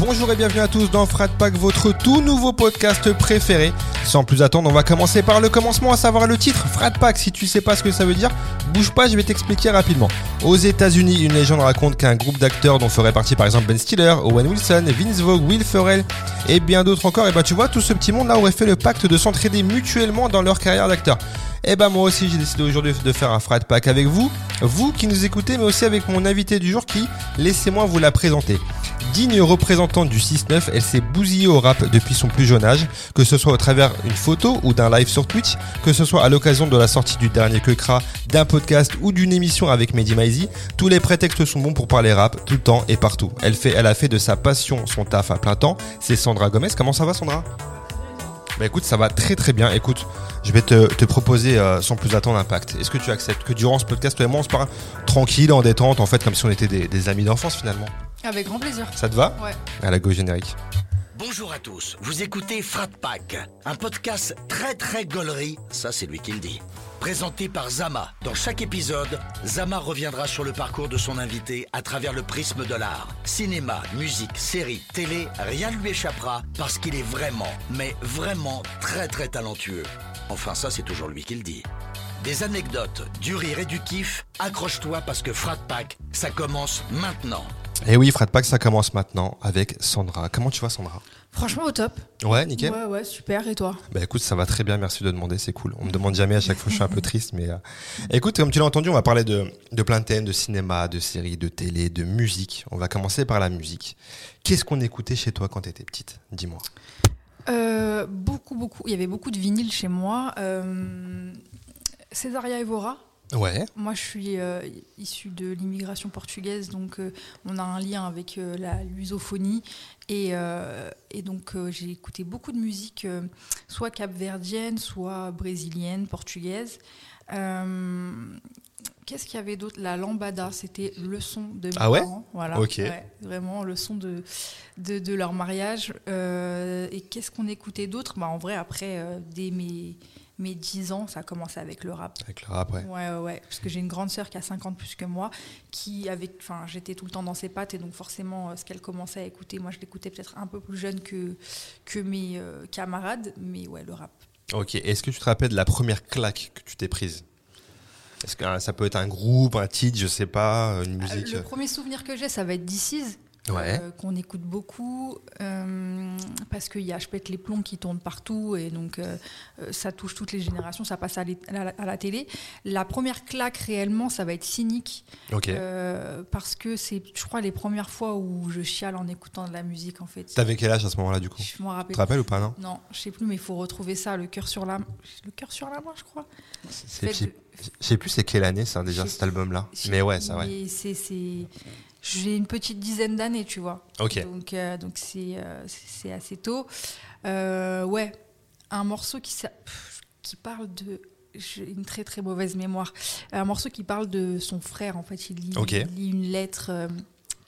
Bonjour et bienvenue à tous dans Frat Pack, votre tout nouveau podcast préféré. Sans plus attendre, on va commencer par le commencement, à savoir le titre Frat Pack. Si tu sais pas ce que ça veut dire, bouge pas, je vais t'expliquer rapidement. Aux États-Unis, une légende raconte qu'un groupe d'acteurs dont ferait partie par exemple Ben Stiller, Owen Wilson, Vince Vogue, Will Ferrell et bien d'autres encore, et ben tu vois, tout ce petit monde là aurait fait le pacte de s'entraider mutuellement dans leur carrière d'acteur. Et ben moi aussi j'ai décidé aujourd'hui de faire un frat pack avec vous, vous qui nous écoutez, mais aussi avec mon invité du jour qui, laissez-moi vous la présenter. Digne représentante du 6-9, elle s'est bousillée au rap depuis son plus jeune âge, que ce soit au travers d'une photo ou d'un live sur Twitch, que ce soit à l'occasion de la sortie du dernier Quecra, d'un podcast ou d'une émission avec Mehdi Maizi, tous les prétextes sont bons pour parler rap, tout le temps et partout. Elle, fait, elle a fait de sa passion son taf à plein temps, c'est Sandra Gomez. Comment ça va Sandra? Bah écoute, ça va très très bien. Écoute, je vais te, te proposer euh, sans plus attendre un pacte. Est-ce que tu acceptes que durant ce podcast, toi et moi, on se parle tranquille, en détente, en fait, comme si on était des, des amis d'enfance finalement? Avec grand plaisir. Ça te va? Ouais. À la go générique. Bonjour à tous, vous écoutez Frat Pack, un podcast très très gaulerie, ça c'est lui qui le dit. Présenté par Zama. Dans chaque épisode, Zama reviendra sur le parcours de son invité à travers le prisme de l'art. Cinéma, musique, série, télé, rien ne lui échappera parce qu'il est vraiment, mais vraiment très très talentueux. Enfin ça c'est toujours lui qui le dit. Des anecdotes, du rire et du kiff, accroche-toi parce que Frat Pack, ça commence maintenant. Et oui, Frat Pack, ça commence maintenant avec Sandra. Comment tu vas Sandra? Franchement, au top. Ouais, nickel. Ouais, ouais, super. Et toi? Bah écoute, ça va très bien, merci de demander, c'est cool. On me demande jamais à chaque fois, je suis un peu triste, mais euh, écoute, comme tu l'as entendu, on va parler de, de plein de thèmes, de cinéma, de séries, de télé, de musique. On va commencer par la musique. Qu'est-ce qu'on écoutait chez toi quand t'étais petite? Dis-moi. Euh, Beaucoup, beaucoup. Il y avait beaucoup de vinyles chez moi. Euh, Césaria Evora. Ouais. Moi, je suis euh, issue de l'immigration portugaise, donc euh, on a un lien avec euh, la lusophonie. Et, et donc, j'ai écouté beaucoup de musique, soit capverdienne, soit brésilienne, portugaise. Qu'est-ce qu'il y avait d'autre? La lambada, c'était le son de mes Ah ouais? parents. Voilà, ouais, vraiment le son de, de, de leur mariage. Et qu'est-ce qu'on écoutait d'autre? Bah, En vrai, après, dès mes, mes 10 ans, ça a commencé avec le rap. Avec le rap, ouais. Ouais, ouais, ouais. Parce que j'ai une grande sœur qui a 50 plus que moi, qui avec, enfin, j'étais tout le temps dans ses pattes et donc forcément, euh, ce qu'elle commençait à écouter, moi, je l'écoutais peut-être un peu plus jeune que que mes euh, camarades, mais ouais, le rap. Ok, est-ce que tu te rappelles de la première claque que tu t'es prise? Est-ce que euh, ça peut être un groupe, un titre, je sais pas, une musique Le premier souvenir que j'ai, ça va être DC's. Ouais. euh, qu'on écoute beaucoup euh, parce qu'il y a je pète les plombs qui tournent partout et donc euh, ça touche toutes les générations ça passe à, la, à la télé la première claque réellement ça va être cynique parce que c'est, je crois, les premières fois où je chiale en écoutant de la musique, en fait. T'avais quel âge à ce moment-là, du coup? Je m'en Tu rappelle. te rappelles ou pas, non? Non, je sais plus, mais il faut retrouver ça, le cœur sur la, le cœur sur la main, je crois. C'est- Je sais- plus c'est quelle année, ça, déjà, cet album-là. je- Mais ouais, ça, ouais. c'est, j'ai une petite dizaine d'années, tu vois. Donc, euh, donc c'est, euh, c'est assez tôt. Euh, ouais, un morceau qui, qui parle de. J'ai une très très mauvaise mémoire. Un morceau qui parle de son frère, en fait. Il lit, Ok. il lit une lettre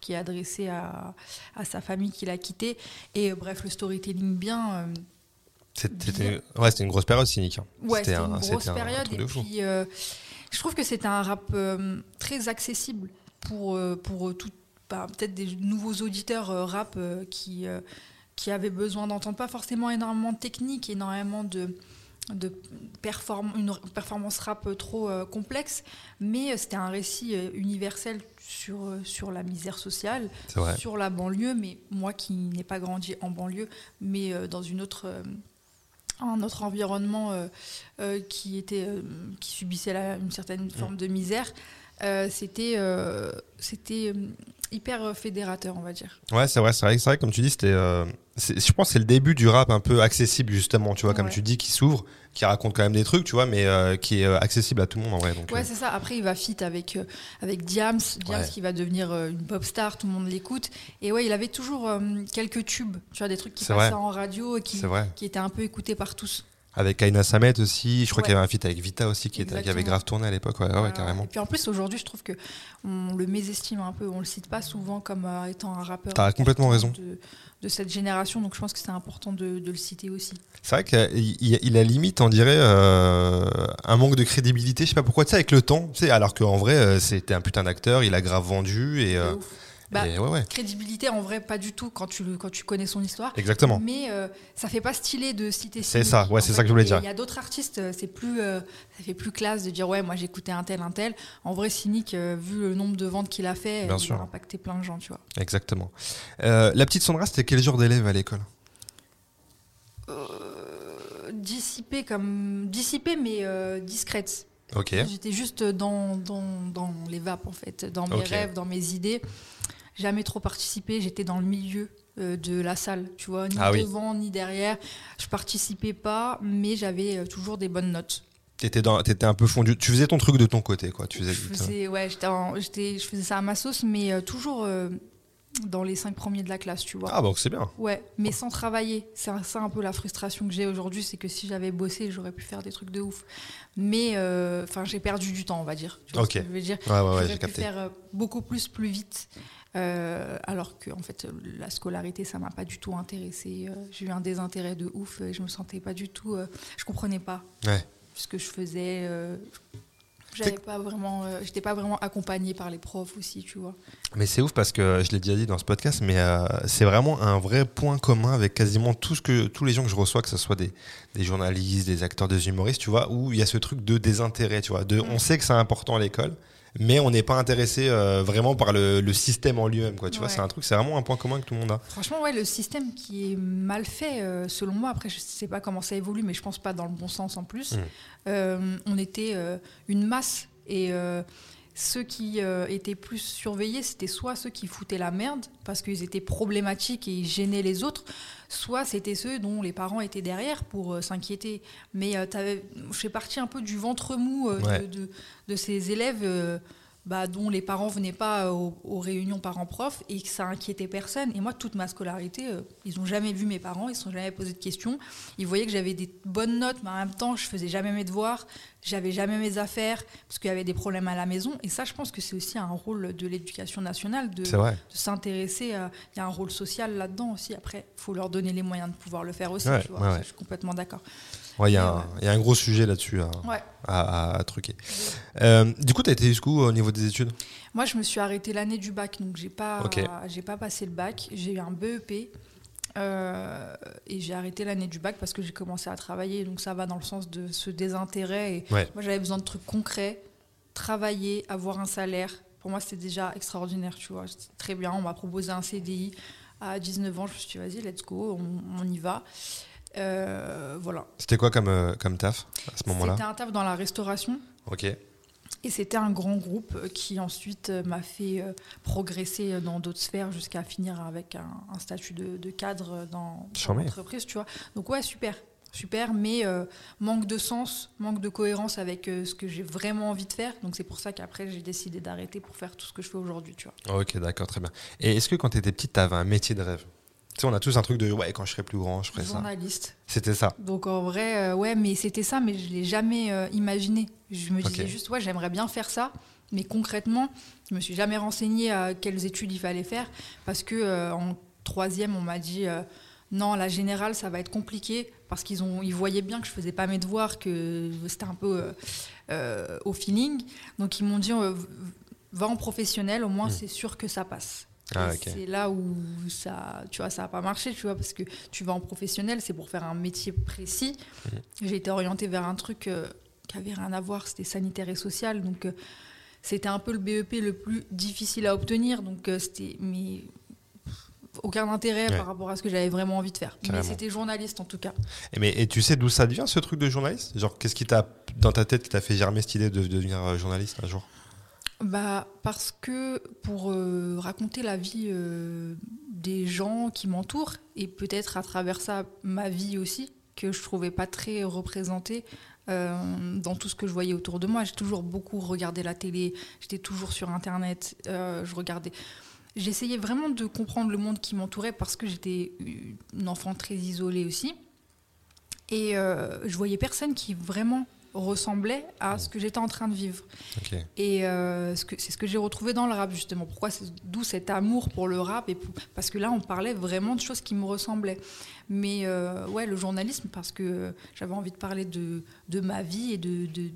qui est adressée à, à sa famille qu'il a quittée. Et bref, le storytelling bien. C'était ouais, c'était une grosse période cynique. hein. Ouais, c'était un- une grosse c'était un période. Et puis, je trouve que c'était un rap très accessible pour, euh, pour euh, tout, bah, peut-être des nouveaux auditeurs euh, rap qui, qui avaient besoin d'entendre. Pas forcément énormément de technique, énormément de de perform une performance rap trop euh, complexe, mais c'était un récit euh, universel sur, sur la misère sociale, sur la banlieue, mais moi qui n'ai pas grandi en banlieue, mais euh, dans une autre, un autre environnement qui, était, qui subissait la- une certaine forme de misère, euh, c'était euh, c'était euh, hyper fédérateur, on va dire. Ouais, c'est vrai, c'est vrai, c'est vrai, comme tu dis, c'était. euh, c'est- je pense que c'est le début du rap un peu accessible, justement, tu vois, comme Ouais. tu dis, qui s'ouvre, qui raconte quand même des trucs, tu vois, mais euh, qui est accessible à tout le monde en vrai. Donc, Ouais, euh, c'est ça. Après, il va fit avec, avec Diams, Diams Ouais. qui va devenir une pop star, tout le monde l'écoute. Et ouais, il avait toujours quelques tubes, tu vois, des trucs qui passaient vrai. en radio et qui, qui étaient un peu écoutés par tous. Avec Aina Samet aussi, je crois Ouais. qu'il y avait un feat avec Vita aussi qui, était, qui avait grave tourné à l'époque, ouais, ouais, ouais, Voilà. carrément. Et puis en plus, aujourd'hui, je trouve que on le mésestime un peu. On le cite pas souvent comme euh, étant un rappeur. T'as complètement raison. De, de cette génération, donc je pense que c'est important de, de le citer aussi. C'est vrai qu'il il, il a limite, on dirait, euh, un manque de crédibilité. Je sais pas pourquoi, tu sais, avec le temps. Tu sais, alors qu'en vrai, euh, c'était un putain d'acteur, il a grave vendu et, euh. Bah, Et ouais, ouais. Crédibilité, en vrai, pas du tout quand tu, quand tu connais son histoire. Exactement. Mais euh, ça fait pas stylé de citer C'est ça, ouais, c'est ça que je voulais dire. Il y a d'autres artistes, euh, c'est plus, euh, ça fait plus classe de dire ouais, moi j'écoutais un tel, un tel. En vrai, Cynic, euh, vu le nombre de ventes qu'il a fait, Bien il sûr. a impacté plein de gens, tu vois. Exactement. La petite Sandra, c'était quel genre d'élève à l'école? Dissipée comme dissipée mais discrète. Ok. J'étais juste dans, dans, dans les vapes en fait, dans mes rêves, dans mes idées. Jamais trop participé, j'étais dans le milieu euh, de la salle, tu vois, ni Ah oui. devant ni derrière. Je participais pas, mais j'avais euh, toujours des bonnes notes. T'étais dans, t'étais un peu fondu. Tu faisais ton truc de ton côté, quoi. Tu faisais. Je faisais, ouais, j'étais je faisais ça à ma sauce, mais euh, toujours euh, dans les cinq premiers de la classe, tu vois. Ah donc c'est bien. Ouais, mais sans travailler. C'est ça un peu la frustration que j'ai aujourd'hui, c'est que si j'avais bossé, j'aurais pu faire des trucs de ouf. Mais euh, enfin, j'ai perdu du temps, on va dire. Tu vois Ok. ce que je veux dire? Ouais, ouais, J'aurais pu capté. faire beaucoup plus, plus vite. Euh, alors que en fait, euh, la scolarité, ça m'a pas du tout intéressé. j'ai eu un désintérêt de ouf. Et je me sentais pas du tout. euh, je comprenais pas Ouais. ce que je faisais. euh, j'avais pas vraiment. euh, j'étais pas vraiment accompagnée par les profs aussi, tu vois. Mais c'est ouf parce que je l'ai déjà dit dans ce podcast, mais euh, c'est vraiment un vrai point commun avec quasiment tout ce que, tous les gens que je reçois, que ce soit des, des journalistes, des acteurs, des humoristes, tu vois, où il y a ce truc de désintérêt, tu vois. De, Mm. On sait que c'est important à l'école, mais on n'est pas intéressé euh, vraiment par le, le système en lui-même, quoi. Tu vois, c'est un truc, c'est vraiment un point commun que tout le monde a. Franchement, ouais, le système qui est mal fait, euh, selon moi, après je sais pas comment ça évolue, mais je pense pas dans le bon sens en plus. Mm. Euh, on était une masse et ceux qui euh, étaient plus surveillés, c'était soit ceux qui foutaient la merde parce qu'ils étaient problématiques et ils gênaient les autres, soit c'était ceux dont les parents étaient derrière pour euh, s'inquiéter. Mais euh, t'avais- je fais partie un peu du ventre mou euh, de, de ces élèves. Euh, bah, dont les parents venaient pas aux, aux réunions parents-prof et que ça inquiétait personne. Et moi, toute ma scolarité, euh, ils ont jamais vu mes parents, ils ne sont jamais posé de questions. Ils voyaient que j'avais des bonnes notes, mais en même temps, je faisais jamais mes devoirs, j'avais jamais mes affaires, parce qu'il y avait des problèmes à la maison. Et ça, je pense que c'est aussi un rôle de l'éducation nationale, de, s'intéresser. Il y a un rôle social là-dedans aussi. Après, il faut leur donner les moyens de pouvoir le faire aussi. Ouais, tu vois. ouais, Ça, ouais. Je suis complètement d'accord. Ouais, il y, il y a un gros sujet là-dessus à, Ouais. à, à- à truquer. Euh, du coup, tu as été jusqu'où au niveau des études? Moi, je me suis arrêtée l'année du bac, donc j'ai pas, j'ai pas passé le bac. J'ai eu un BEP euh, et j'ai arrêté l'année du bac parce que j'ai commencé à travailler. Donc ça va dans le sens de ce désintérêt. Et Ouais. moi, j'avais besoin de trucs concrets, travailler, avoir un salaire. Pour moi, c'était déjà extraordinaire, tu vois. C'était très bien. On m'a proposé un CDI à 19 ans. Je me suis dit, vas-y, let's go, on, on y va. Euh, voilà. C'était quoi comme, euh, comme taf à ce moment-là? C'était un taf dans la restauration. Ok. Et c'était un grand groupe euh, qui ensuite m'a fait progresser dans d'autres sphères jusqu'à finir avec un, un statut de, de cadre dans, l'entreprise, tu vois. Donc ouais, super, super, mais euh, manque de sens, manque de cohérence avec euh, ce que j'ai vraiment envie de faire. Donc c'est pour ça qu'après j'ai décidé d'arrêter pour faire tout ce que je fais aujourd'hui, tu vois. Ok, d'accord, très bien. Et est-ce que quand tu étais petite, tu avais un métier de rêve? Tu sais, on a tous un truc de ouais, quand je serai plus grand, je ferai ça. Journaliste. C'était ça. Donc en vrai, euh, ouais, mais c'était ça, mais je l'ai jamais euh, imaginé. Je me disais juste, ouais, j'aimerais bien faire ça, mais concrètement, je me suis jamais renseignée à quelles études il fallait faire, parce que euh, en troisième, on m'a dit, non, la générale, ça va être compliqué, parce qu'ils ont, ils voyaient bien que je faisais pas mes devoirs, que c'était un peu euh, euh, au feeling, donc ils m'ont dit, euh, va en professionnel, au moins Mm. c'est sûr que ça passe. Ah. C'est là où ça, tu vois, ça a pas marché, tu vois, parce que tu vas en professionnel, c'est pour faire un métier précis. Mhm. J'ai été orientée vers un truc euh, qui avait rien à voir, c'était sanitaire et social, donc euh, c'était un peu le BEP le plus difficile à obtenir, donc euh, c'était mais aucun intérêt Ouais. par rapport à ce que j'avais vraiment envie de faire. Carrément. Mais c'était journaliste en tout cas. Et, mais, et tu sais d'où ça devient ce truc de journaliste? Genre, qu'est-ce qui t'a, dans ta tête, qui t'a fait germer cette idée de, de devenir journaliste un jour? Bah, parce que pour euh, raconter la vie euh, des gens qui m'entourent, et peut-être à travers ça ma vie aussi, que je trouvais pas très représentée euh, dans tout ce que je voyais autour de moi. J'ai toujours beaucoup regardé la télé, j'étais toujours sur Internet, je regardais. J'essayais vraiment de comprendre le monde qui m'entourait parce que j'étais une enfant très isolée aussi. Et je voyais personne qui vraiment ressemblait à ce que j'étais en train de vivre. Et euh, ce que- c'est ce que j'ai retrouvé dans le rap, justement. Pourquoi D'où cet amour pour le rap et pour- Parce que là, on parlait vraiment de choses qui me ressemblaient. Mais euh, ouais, le journalisme, parce que j'avais envie de parler de, de ma vie et de, de,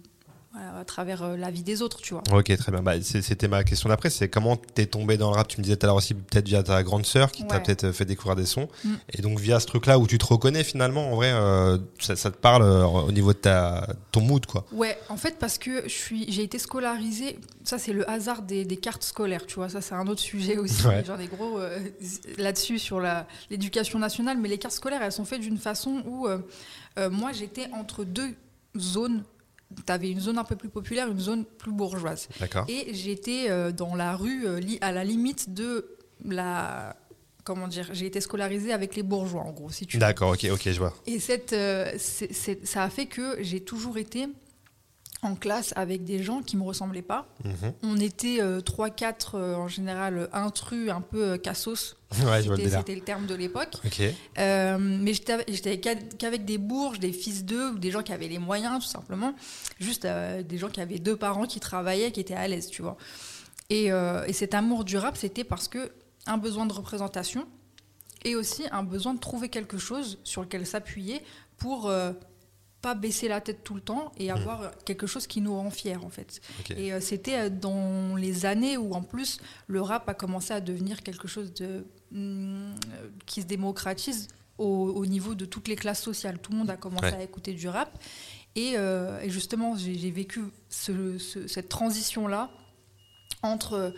à travers euh, la vie des autres, tu vois. Ok, très bien. Bah, C'était ma question d'après. C'est comment t'es tombé dans le rap? Tu me disais tout à l'heure aussi, peut-être via ta grande sœur qui t'a peut-être fait découvrir des sons. Mm. Et donc, via ce truc-là où tu te reconnais finalement, en vrai, euh, ça, ça te parle euh, au niveau de ta, ton mood, quoi. Ouais, en fait, parce que j'ai été scolarisée. Ça, c'est le hasard des, des cartes scolaires, tu vois. Ça, c'est un autre sujet aussi. Ouais. J'en ai gros euh, là-dessus sur l'éducation nationale. Mais les cartes scolaires, elles sont faites d'une façon où euh, euh, moi, j'étais entre deux zones. Tu avais une zone un peu plus populaire, une zone plus bourgeoise. D'accord. Et j'étais euh, dans la rue, euh, à la limite de la. Comment dire J'ai été scolarisée avec les bourgeois, en gros, si tu. D'accord, ok, ok, je vois. Et cette, euh, ça a fait que j'ai toujours été en classe avec des gens qui me ressemblaient pas. Mhm. On était 3-4 en général euh, intrus, un peu euh, cassos. Ouais, C'était le terme de l'époque. Euh, mais j'étais qu'avec des bourges, des fils d'eux, ou des gens qui avaient les moyens, tout simplement. Juste euh, des gens qui avaient deux parents qui travaillaient, qui étaient à l'aise, tu vois. Et, euh, et cet amour du rap, c'était parce que un besoin de représentation et aussi un besoin de trouver quelque chose sur lequel s'appuyer pour euh, pas baisser la tête tout le temps et avoir quelque chose qui nous rend fiers, en fait. Et euh, c'était euh, dans les années où en plus le rap a commencé à devenir quelque chose de euh, qui se démocratise au, au niveau de toutes les classes sociales. Tout le monde a commencé Ouais. à écouter du rap. Et, euh, et justement, j'ai vécu ce- ce- cette transition-là entre euh,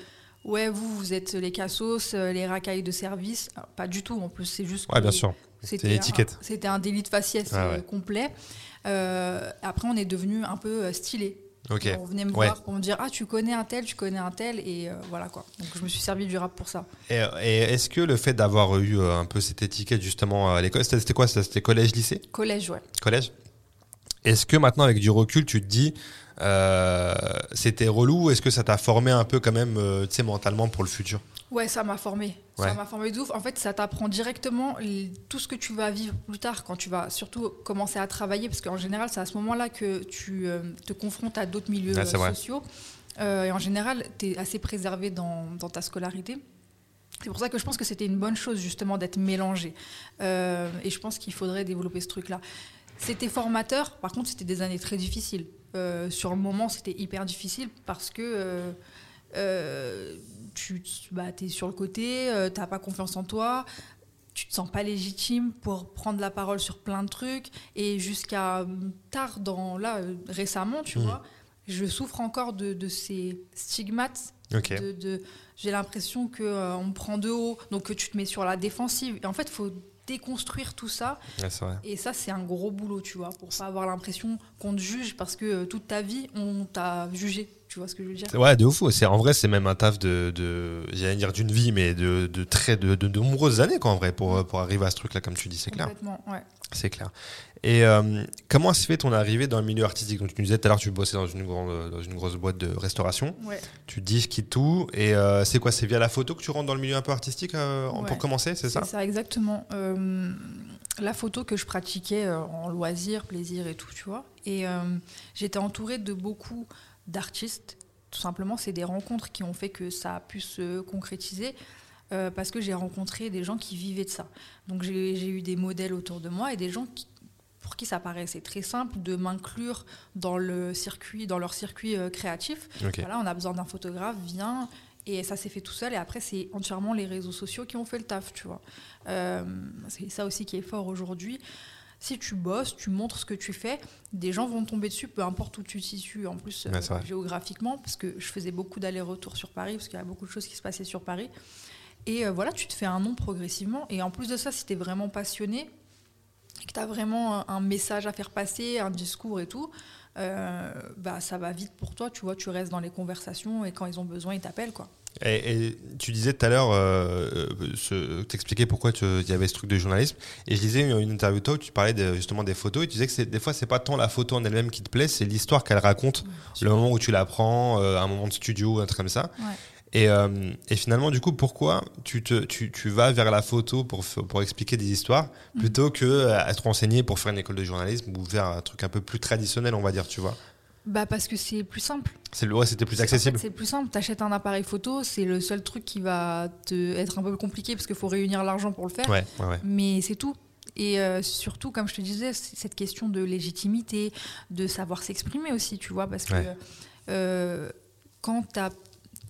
ouais, vous, vous êtes les cassos, les racailles de service. Alors, pas du tout, en plus, c'est juste. Ouais, bien sûr. C'était une étiquette. un- C'était un délit de faciès Ah ouais. complet. Euh, après, on est devenu un peu euh, stylé. On venait me Ouais. voir pour me dire Ah, tu connais un tel, tu connais un tel, et euh, voilà quoi. Donc je me suis servi du rap pour ça. Et, et est-ce que le fait d'avoir eu un peu cette étiquette justement à l'école, c'était quoi? C'était collège-lycée Collège, ouais. Collège Est-ce que maintenant, avec du recul, tu te dis, euh, c'était relou? Est-ce que ça t'a formé un peu quand même, tu sais, mentalement pour le futur? Ouais, ça m'a formé. Ouais. Ça m'a formé de ouf. En fait, ça t'apprend directement tout ce que tu vas vivre plus tard quand tu vas surtout commencer à travailler, parce qu'en général, c'est à ce moment-là que tu euh, te confrontes à d'autres milieux sociaux. Euh, et en général, tu es assez préservé dans, dans ta scolarité. C'est pour ça que je pense que c'était une bonne chose justement d'être mélangé. Euh, et je pense qu'il faudrait développer ce truc-là. C'était formateur, par contre c'était des années très difficiles. Euh, sur le moment c'était hyper difficile parce que euh, tu bah, es sur le côté, euh, t'as pas confiance en toi, tu te sens pas légitime pour prendre la parole sur plein de trucs. Et jusqu'à tard dans là euh, récemment tu Mhm. vois je souffre encore de, de ces stigmates de, de- j'ai l'impression que euh, on me prend de haut donc que tu te mets sur la défensive. Et en fait il faut déconstruire tout ça. Ouais, et ça c'est un gros boulot tu vois pour pas avoir l'impression qu'on te juge parce que euh, toute ta vie on t'a jugé tu vois ce que je veux dire? Ouais, de ouf. C'est en vrai, c'est même un taf de, de j'allais dire d'une vie, mais de, de très de, de, de nombreuses années, quoi, en vrai, pour, pour arriver à ce truc-là, comme tu dis, c'est clair. complètement ouais C'est clair. Et euh, comment se fait ton arrivée dans le milieu artistique? Donc, tu nous disais tout à l'heure, tu bossais dans une, grande, dans une grosse boîte de restauration. ouais Tu dis, je quitte tout. Et euh, c'est quoi? C'est via la photo que tu rentres dans le milieu un peu artistique euh, Ouais. pour commencer, c'est ça? C'est ça, exactement. La photo que je pratiquais en loisir, plaisir et tout, tu vois. Et j'étais entourée de beaucoup d'artistes. Tout simplement, c'est des rencontres qui ont fait que ça a pu se concrétiser. euh, parce que j'ai rencontré des gens qui vivaient de ça. Donc j'ai eu des modèles autour de moi et des gens qui- pour qui ça paraissait très simple de m'inclure dans le circuit, dans leur circuit euh, créatif. Ok. Voilà, on a besoin d'un photographe, viens. Et ça s'est fait tout seul. Et après, c'est entièrement les réseaux sociaux qui ont fait le taf, tu vois. Euh, c'est ça aussi qui est fort aujourd'hui. Si tu bosses, tu montres ce que tu fais, des gens vont tomber dessus, peu importe où tu te situes, en plus euh, Ouais, géographiquement, parce que je faisais beaucoup d'allers-retours sur Paris, parce qu'il y a beaucoup de choses qui se passaient sur Paris. Et euh, voilà, tu te fais un nom progressivement. Et en plus de ça, si tu es vraiment passionné, que tu as vraiment un, un message à faire passer, un discours et tout, euh, bah, ça va vite pour toi, tu vois, tu restes dans les conversations et quand ils ont besoin, ils t'appellent, quoi. Et, et tu disais tout à l'heure, euh, euh, t'expliquais pourquoi il y avait ce truc de journalisme. Et je lisais une, une interview toi où tu parlais de- justement des photos et tu disais que des fois, c'est pas tant la photo en elle-même qui te plaît, c'est l'histoire qu'elle raconte, le moment où tu la prends, euh, un moment de studio, un truc comme ça. Ouais. Et, euh, et finalement, du coup, pourquoi tu, te, tu, tu vas vers la photo pour, pour expliquer des histoires Mm. plutôt que à te renseigner pour faire une école de journalisme ou faire un truc un peu plus traditionnel, on va dire, tu vois? Bah parce que c'est plus simple. C'est le- ouais, c'était plus En fait, accessible. C'est plus simple. T'achètes un appareil photo, c'est le seul truc qui va te être un peu compliqué parce qu'il faut réunir l'argent pour le faire. Ouais, ouais, ouais. Mais c'est tout. Et euh, surtout, comme je te disais, cette question de légitimité, de savoir s'exprimer aussi, tu vois, parce que euh, quand t'as. Tu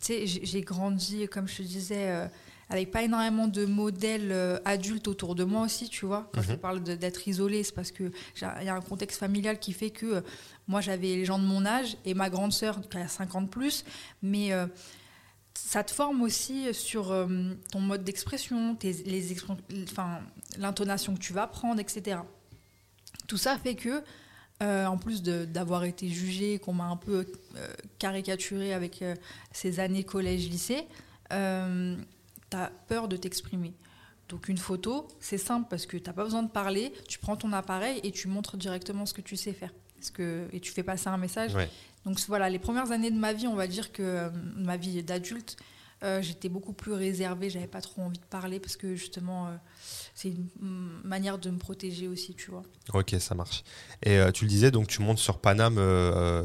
sais, j'ai grandi, comme je te disais, euh, avec pas énormément de modèles euh, adultes autour de moi aussi, tu vois. Quand je te Mhm. parle d'être isolée, c'est parce que il y a un contexte familial qui fait que moi, j'avais les gens de mon âge et ma grande sœur qui a 50 plus, mais. euh, ça te forme aussi sur euh, ton mode d'expression, l'intonation que tu vas prendre, etc. Tout ça fait que, euh, en plus d'avoir été jugé, qu'on m'a un peu caricaturé avec ces années collège-lycée, tu as peur de t'exprimer. Donc une photo, c'est simple parce que tu n'as pas besoin de parler, tu prends ton appareil et tu montres directement ce que tu sais faire. Parce que, et tu fais passer un message. Ouais. Donc voilà, les premières années de ma vie, on va dire que euh, ma vie d'adulte, euh, j'étais beaucoup plus réservée, j'avais pas trop envie de parler parce que justement, euh, c'est une mm, manière de me protéger aussi, tu vois. Ok, ça marche. Et euh, tu le disais, donc tu montes sur Paname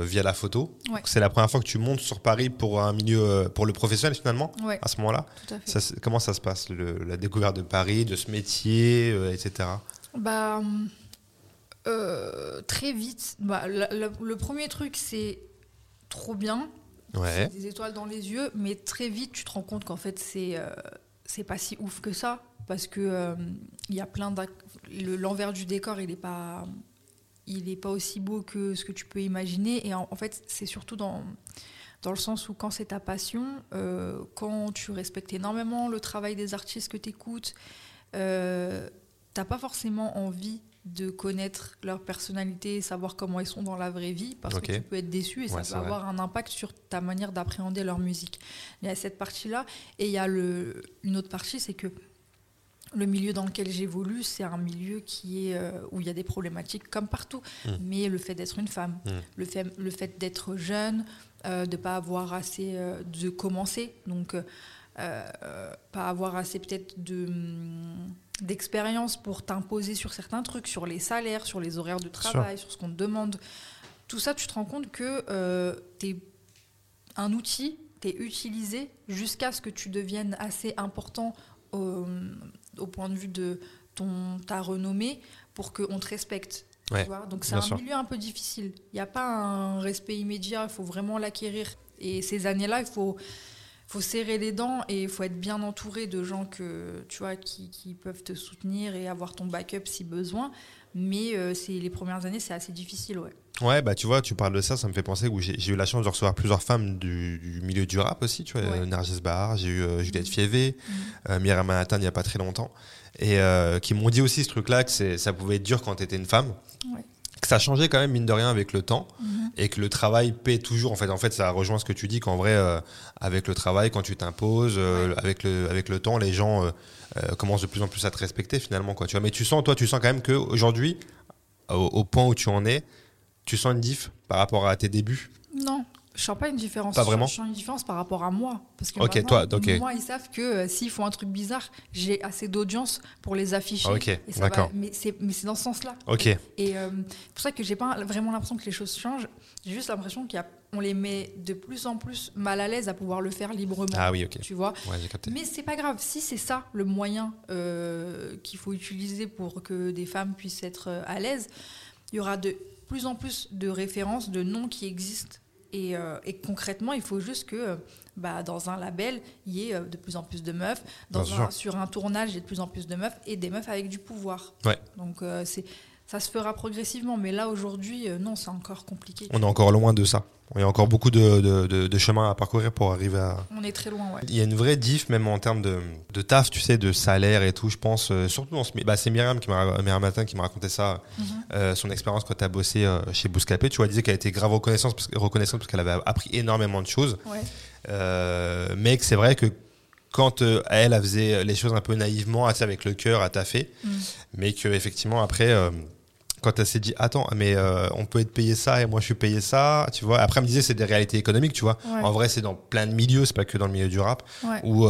via la photo. Ouais. C'est la première fois que tu montes sur Paris pour un milieu, pour le professionnel finalement, Ouais, à ce moment-là. tout à fait. Ça, comment ça se passe, le- la découverte de Paris, de ce métier, etc. Bah, euh, très vite. Bah, la- la- le premier truc, c'est trop bien. Ouais. Des étoiles dans les yeux, mais très vite, tu te rends compte qu'en fait, c'est euh, c'est pas si ouf que ça. Parce que euh, il y a plein d'ac- le- L'envers du décor, il est pas. Il est pas aussi beau que ce que tu peux imaginer. Et en, en fait, c'est surtout dans, dans le sens où quand c'est ta passion, quand tu respectes énormément le travail des artistes que tu écoutes, t'as pas forcément envie de connaître leur personnalité, savoir comment ils sont dans la vraie vie, parce que tu peux être déçu et Ouais, ça peut vrai. avoir un impact sur ta manière d'appréhender leur musique. Il y a cette partie-là, et il y a le, une autre partie, c'est que le milieu dans lequel j'évolue, c'est un milieu qui est, euh, où il y a des problématiques comme partout. Mm. Mais le fait d'être une femme, Mm. le fait, le fait d'être jeune, euh, de ne pas avoir assez euh, de commencer, donc euh, euh, pas avoir assez peut-être de hum, d'expérience pour t'imposer sur certains trucs, sur les salaires, sur les horaires de travail, sur ce qu'on te demande. Tout ça, tu te rends compte que euh, tu es un outil, tu es utilisé jusqu'à ce que tu deviennes assez important au, au point de vue de ton, ta renommée pour qu'on te respecte. tu Ouais, vois. Donc c'est un sûr. milieu un peu difficile. Il n'y a pas un respect immédiat, il faut vraiment l'acquérir. Et ces années-là, il faut, faut serrer les dents et il faut être bien entouré de gens que, tu vois, qui, qui peuvent te soutenir et avoir ton backup si besoin. Mais euh, c'est les premières années, c'est assez difficile, ouais. Ouais, bah tu vois, tu parles de ça, ça me fait penser que j'ai eu la chance de recevoir plusieurs femmes du, du milieu du rap aussi, tu vois, Ouais. euh, Nargis Bahar, j'ai eu euh, Juliette Mhm. Fievé, euh, Myriam Manhattan il n'y a pas très longtemps, et euh, qui m'ont dit aussi ce truc-là, que ça pouvait être dur quand tu étais une femme, Ouais. Que ça changeait quand même, mine de rien, avec le temps, Mhm. et que le travail paie toujours. En fait, en fait ça rejoint ce que tu dis, qu'en vrai, euh, avec le travail, quand tu t'imposes, euh, Ouais. avec, le, avec le temps, les gens euh, commencent de plus en plus à te respecter finalement. Quoi, tu vois. Mais tu sens, toi, tu sens quand même qu'aujourd'hui, au, au point où tu en es, tu sens une diff par rapport à tes débuts? Non, je sens pas une différence. Pas vraiment Je sens une différence par rapport à moi. Parce que maintenant, toi, moi, ils savent que euh, s'ils font un truc bizarre, j'ai assez d'audience pour les afficher. Ok, d'accord. Mais c'est mais c'est dans ce sens-là. Ok, Et euh, c'est pour ça que j'ai pas vraiment l'impression que les choses changent. J'ai juste l'impression qu'on les met de plus en plus mal à l'aise à pouvoir le faire librement. ah oui, ok. Tu vois Ouais, j'ai capté. mais c'est pas grave, si c'est ça le moyen euh, qu'il faut utiliser pour que des femmes puissent être euh, à l'aise, il y aura de plus en plus de références, de noms qui existent. Et, euh, et concrètement, il faut juste que euh, bah, dans un label, il y ait euh, de plus en plus de meufs. Dans un- sur un tournage, il y ait de plus en plus de meufs et des meufs avec du pouvoir. Ouais. Donc euh, c'est ça se fera progressivement. Mais là, aujourd'hui, euh, non, c'est encore compliqué. On est encore loin de ça. Il y a encore beaucoup de, de, de- de chemin à parcourir pour arriver à. On est très loin, ouais. Il y a une vraie diff, même en termes de, de taf, tu sais, de salaire et tout, je pense. euh, surtout dans ce. Bah, c'est Myriam, qui m'a, Myriam Matin qui m'a raconté ça, Mhm. euh, son expérience quand tu as bossé euh, chez Bouscapé. Tu vois, elle disait qu'elle était grave reconnaissante parce, reconnaissante parce qu'elle avait appris énormément de choses. Ouais. Mais que c'est vrai que quand euh, elle, elle faisait les choses un peu naïvement, sais, avec le cœur à taffer, Mm. mais que effectivement après euh, quand elle s'est dit attends mais euh, on peut être payé ça et moi je suis payé ça tu vois après elle me disait c'est des réalités économiques tu vois Ouais. en vrai c'est dans plein de milieux c'est pas que dans le milieu du rap Ouais. où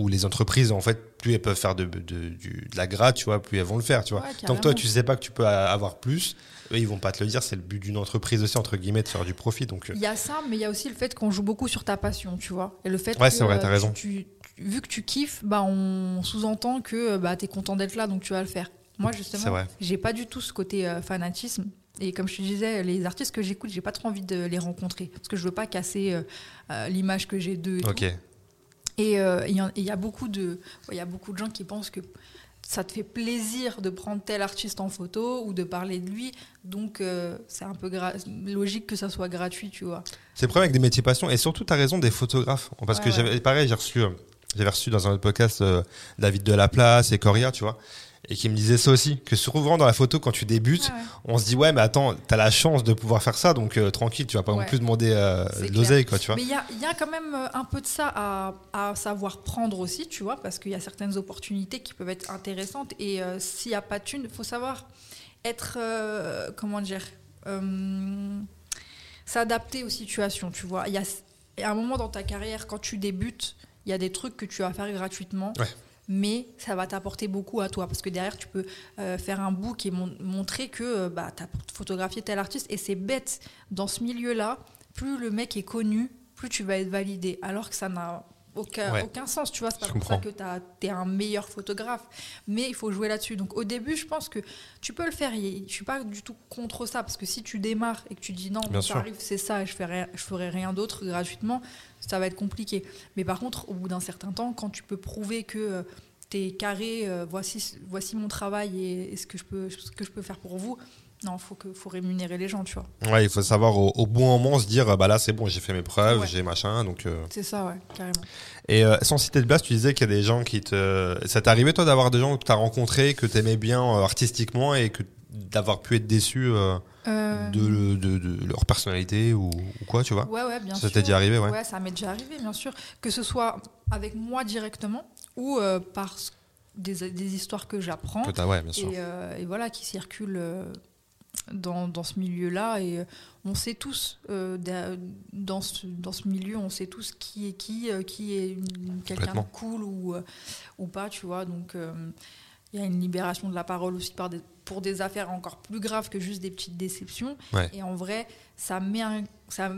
où les entreprises en fait plus elles peuvent faire de, de, de la gratte tu vois plus elles vont le faire tu vois Ouais, tant que toi tu sais pas que tu peux avoir plus eux ils vont pas te le dire c'est le but d'une entreprise aussi entre guillemets de faire du profit donc Il y a ça, mais il y a aussi le fait qu'on joue beaucoup sur ta passion, tu vois. Et le fait Ouais, que, c'est vrai, euh, t'as raison. Tu- vu que tu kiffes, bah, on sous-entend que bah, tu es content d'être là, donc tu vas le faire. Moi, justement, j'ai pas du tout ce côté euh, fanatisme. Et comme je te disais, les artistes que j'écoute, j'ai pas trop envie de les rencontrer. Parce que je veux pas casser euh, euh, l'image que j'ai d'eux. et euh, il y, a beaucoup de, il y a beaucoup de gens qui pensent que ça te fait plaisir de prendre tel artiste en photo ou de parler de lui, donc euh, c'est un peu logique que ça soit gratuit, tu vois. C'est le problème avec des métiers passion. Et surtout, tu as raison, des photographes. Parce Ouais, que ouais. j'avais, pareil, j'ai reçu, euh, j'avais reçu dans un autre podcast euh, David Delaplace et Coria, tu vois. Et qui me disait ça aussi, que souvent dans la photo, quand tu débutes, on se dit, ouais, mais attends, t'as la chance de pouvoir faire ça, donc euh, tranquille, tu vas pas non plus demander euh, l'oseille, quoi, tu vois. Mais il y a, y a quand même euh, un peu de ça à, à savoir prendre aussi, tu vois, parce qu'il y a certaines opportunités qui peuvent être intéressantes. Et euh, s'il n'y a pas de thunes, il faut savoir être, comment dire, s'adapter aux situations, tu vois. Il y a, il y a un moment dans ta carrière, quand tu débutes, il y a des trucs que tu vas faire gratuitement. Ouais. Mais ça va t'apporter beaucoup à toi parce que derrière tu peux euh, faire un book et mon- montrer que euh, bah, tu as photographié tel artiste et c'est bête dans ce milieu-là plus le mec est connu, plus tu vas être validé. Alors que ça n'a aucun, Ouais. aucun sens, tu vois. C'est pas Je pour ça que tu es un meilleur photographe. Mais il faut jouer là-dessus. Donc au début, je pense que tu peux le faire. Et Je suis pas du tout contre ça. Parce que si tu démarres et que tu dis non, tarif c'est ça et je, rien- je ferai rien d'autre gratuitement, ça va être compliqué. Mais par contre, au bout d'un certain temps, quand tu peux prouver que tu es carré, euh, voici, voici mon travail et, et ce, que je peux, ce que je peux faire pour vous, non, il faut, que- faut rémunérer les gens, tu vois. Ouais, il faut savoir au, au bon moment se dire, bah là, c'est bon, j'ai fait mes preuves, Ouais. j'ai machin, donc. euh, C'est ça, ouais, carrément. Et euh, sans citer de place, tu disais qu'il y a des gens qui te. Ça t'est arrivé, toi, d'avoir des gens que tu as rencontrés, que tu aimais bien euh, artistiquement et que d'avoir pu être déçu euh, de, de, de leur personnalité ou, ou quoi, tu vois Ouais, ouais, bien Ça sûr. t'est déjà arrivé, ouais. ça m'est déjà arrivé, bien sûr. Que ce soit avec moi directement ou euh, par des, des histoires que j'apprends. Que ouais, bien sûr. Et, euh, et voilà, qui circulent euh, dans, dans ce milieu-là. Et on sait tous, euh, da- dans, ce, dans ce milieu, on sait tous qui est qui, euh, qui est quelqu'un de cool ou, euh, ou pas, tu vois. Donc, il y a une libération de la parole aussi par des- pour des affaires encore plus graves que juste des petites déceptions. Ouais. Et en vrai, ça met un, ça,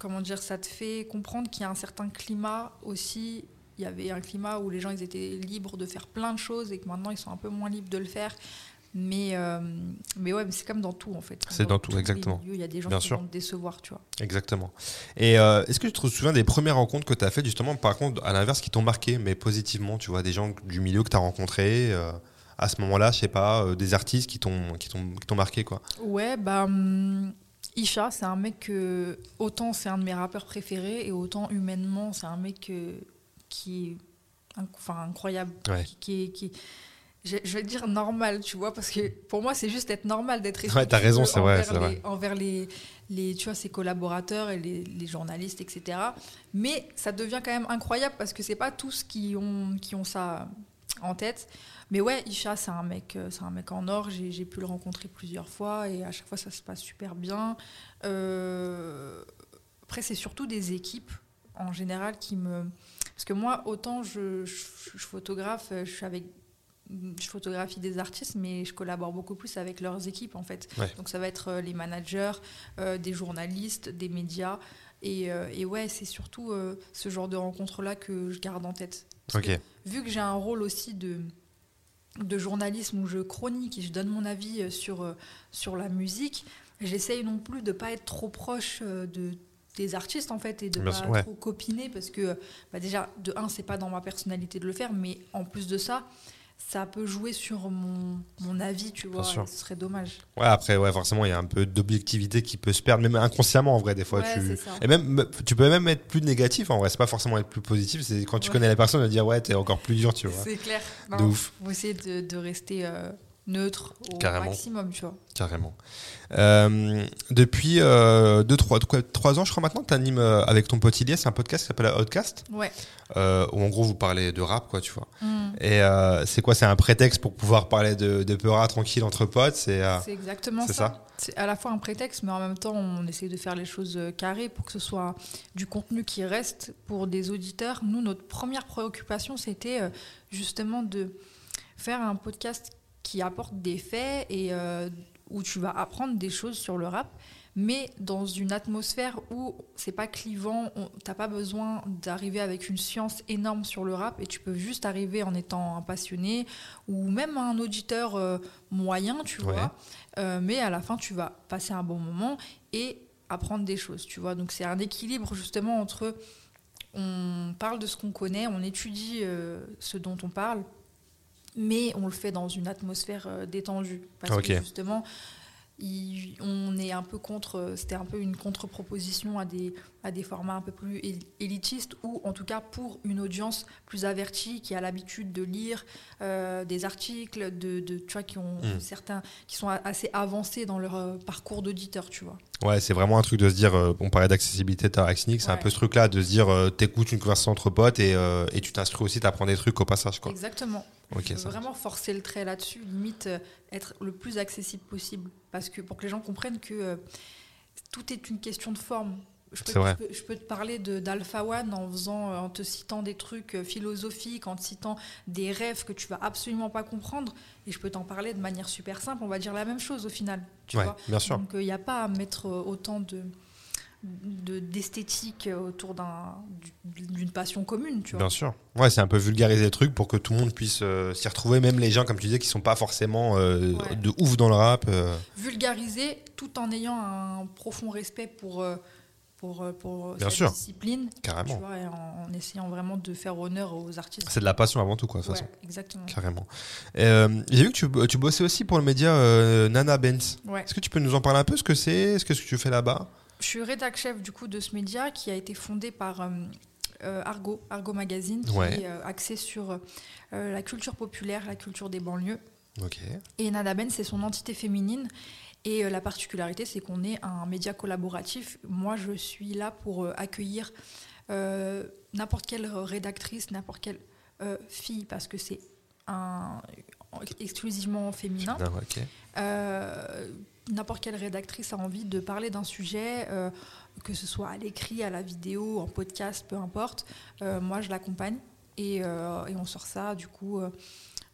comment dire, ça te fait comprendre qu'il y a un certain climat aussi. Il y avait un climat où les gens ils étaient libres de faire plein de choses et que maintenant ils sont un peu moins libres de le faire. Mais, euh, mais ouais, c'est comme dans tout en fait. C'est dans tout, exactement. Il y a des gens Bien qui sûr. vont te décevoir, tu vois. Exactement. Et euh, est-ce que tu te souviens des premières rencontres que tu as faites, justement, par contre, à l'inverse, qui t'ont marqué, mais positivement, tu vois, des gens du milieu que tu as rencontrés euh, à ce moment-là, je sais pas, euh, des artistes qui t'ont qui t'ont qui t'ont marqué, quoi. Ouais, bah. hum, Isha, c'est un mec que. Autant c'est un de mes rappeurs préférés et autant humainement, c'est un mec euh, qui est inc- incroyable. Ouais. Qui, qui est- qui- je, je vais dire normal, tu vois, parce que pour moi, c'est juste être normal d'être Ouais, t'as raison, c'est vrai, envers c'est vrai. Envers les, les, tu vois, ses collaborateurs et les, les journalistes, etc. Mais ça devient quand même incroyable parce que c'est pas tous qui ont, qui ont ça en tête. Mais ouais, Isha, c'est un mec, euh, c'est un mec en or. J'ai pu le rencontrer plusieurs fois et à chaque fois ça se passe super bien. Euh, Après, c'est surtout des équipes en général qui me, parce que moi, autant je, je, je photographe, je suis avec, je photographie des artistes, mais je collabore beaucoup plus avec leurs équipes en fait. Ouais. Donc ça va être euh, les managers, euh, des journalistes, des médias. Et, euh, et ouais, c'est surtout euh, ce genre de rencontres-là que je garde en tête. Que vu que j'ai un rôle aussi de, de journalisme où je chronique et je donne mon avis euh, sur, euh, sur la musique, j'essaye non plus de pas être trop proche euh, de des artistes en fait et de Bien pas sûr, ouais. trop copiner parce que bah, déjà de un c'est pas dans ma personnalité de le faire mais en plus de ça ça peut jouer sur mon, mon avis tu vois ce serait dommage Ouais, après, ouais, forcément, il y a un peu d'objectivité qui peut se perdre, même inconsciemment, en vrai, des fois. Ouais, tu... Et même, tu peux même être plus négatif, en vrai, c'est pas forcément être plus positif, c'est quand tu Ouais. connais la personne, de dire, ouais, t'es encore plus dur, tu vois. c'est clair De Non, ouf. faut essayer de, de rester euh, neutre au Carrément. maximum tu vois Carrément. Euh, depuis 2-3 euh, ans, je crois maintenant, tu animes avec ton pote Ilias un podcast qui s'appelle Outcast, ouais euh, où en gros vous parlez de rap, quoi, tu vois. Mm. Et euh, c'est quoi C'est un prétexte pour pouvoir parler de, de Peura tranquille entre potes C'est euh, exactement ça. ça C'est à la fois un prétexte, mais en même temps, on essaie de faire les choses euh, carrées pour que ce soit du contenu qui reste pour des auditeurs. Nous, notre première préoccupation, c'était euh, justement de faire un podcast qui apporte des faits et euh, où tu vas apprendre des choses sur le rap, mais dans une atmosphère où c'est pas clivant, on- t'as pas besoin d'arriver avec une science énorme sur le rap et tu peux juste arriver en étant un passionné ou même un auditeur euh, moyen, tu Ouais. vois. Euh, mais à la fin, tu vas passer un bon moment et apprendre des choses, tu vois. Donc c'est un équilibre justement entre on parle de ce qu'on connaît, on étudie ce dont on parle, mais on le fait dans une atmosphère euh, détendue. Parce Ok. que justement, il- on est un peu contre, c'était un peu une contre-proposition à des, à des formats un peu plus él- élitistes, ou en tout cas pour une audience plus avertie, qui a l'habitude de lire euh, des articles, de, de, tu vois, qui, ont Mm. certains, qui sont assez avancés dans leur euh, parcours d'auditeur, tu vois. Ouais, c'est vraiment un truc de se dire, euh, on parlait d'accessibilité de Axnic, c'est un peu ce truc-là de se dire, euh, t'écoutes une conversation entre potes et, euh, et tu t'instruis aussi, t'apprends des trucs au passage, quoi. Exactement. Ok, Je veux ça. vraiment forcer le trait là-dessus, limite euh, être le plus accessible possible. Parce que pour que les gens comprennent que euh, tout est une question de forme. Je peux, vrai. je peux- je peux te parler d'Alpha One en, faisant, euh, en te citant des trucs philosophiques, en te citant des rêves que tu vas absolument pas comprendre. Et je peux t'en parler de manière super simple. On va dire la même chose au final. Tu Ouais, vois bien sûr. Donc il n'y a pas à mettre autant de- d'esthétique autour d'un- du- d'une passion commune, tu vois. Bien sûr. Ouais, c'est un peu vulgariser le truc pour que tout le monde puisse euh, s'y retrouver, même les gens, comme tu disais, qui sont pas forcément euh, Ouais. de ouf dans le rap. euh. vulgariser tout en ayant un profond respect pour, pour, pour Bien cette sûr. discipline. Carrément. Tu vois, et en, en essayant vraiment de faire honneur aux artistes. C'est de la passion avant tout, quoi, de toute Ouais, façon. exactement. Carrément. J'ai vu que tu, tu bossais aussi pour le média Nana Benz. Ouais. Est-ce que tu peux nous en parler un peu, ce que c'est, ce que tu fais là-bas? Je suis rédac chef du coup de ce média qui a été fondé par euh, euh, Argo, Argo Magazine, qui Ouais. est euh, axé sur la culture populaire, la culture des banlieues. Et Nana Ben, c'est son entité féminine. Et la particularité, c'est qu'on est un média collaboratif. Moi, je suis là pour accueillir euh, n'importe quelle rédactrice, n'importe quelle euh, fille, parce que c'est un, exclusivement féminin. Ok. Euh, n'importe quelle rédactrice a envie de parler d'un sujet, euh, que ce soit à l'écrit, à la vidéo, en podcast, peu importe. Euh, moi, je l'accompagne et, euh, et on sort ça, du coup,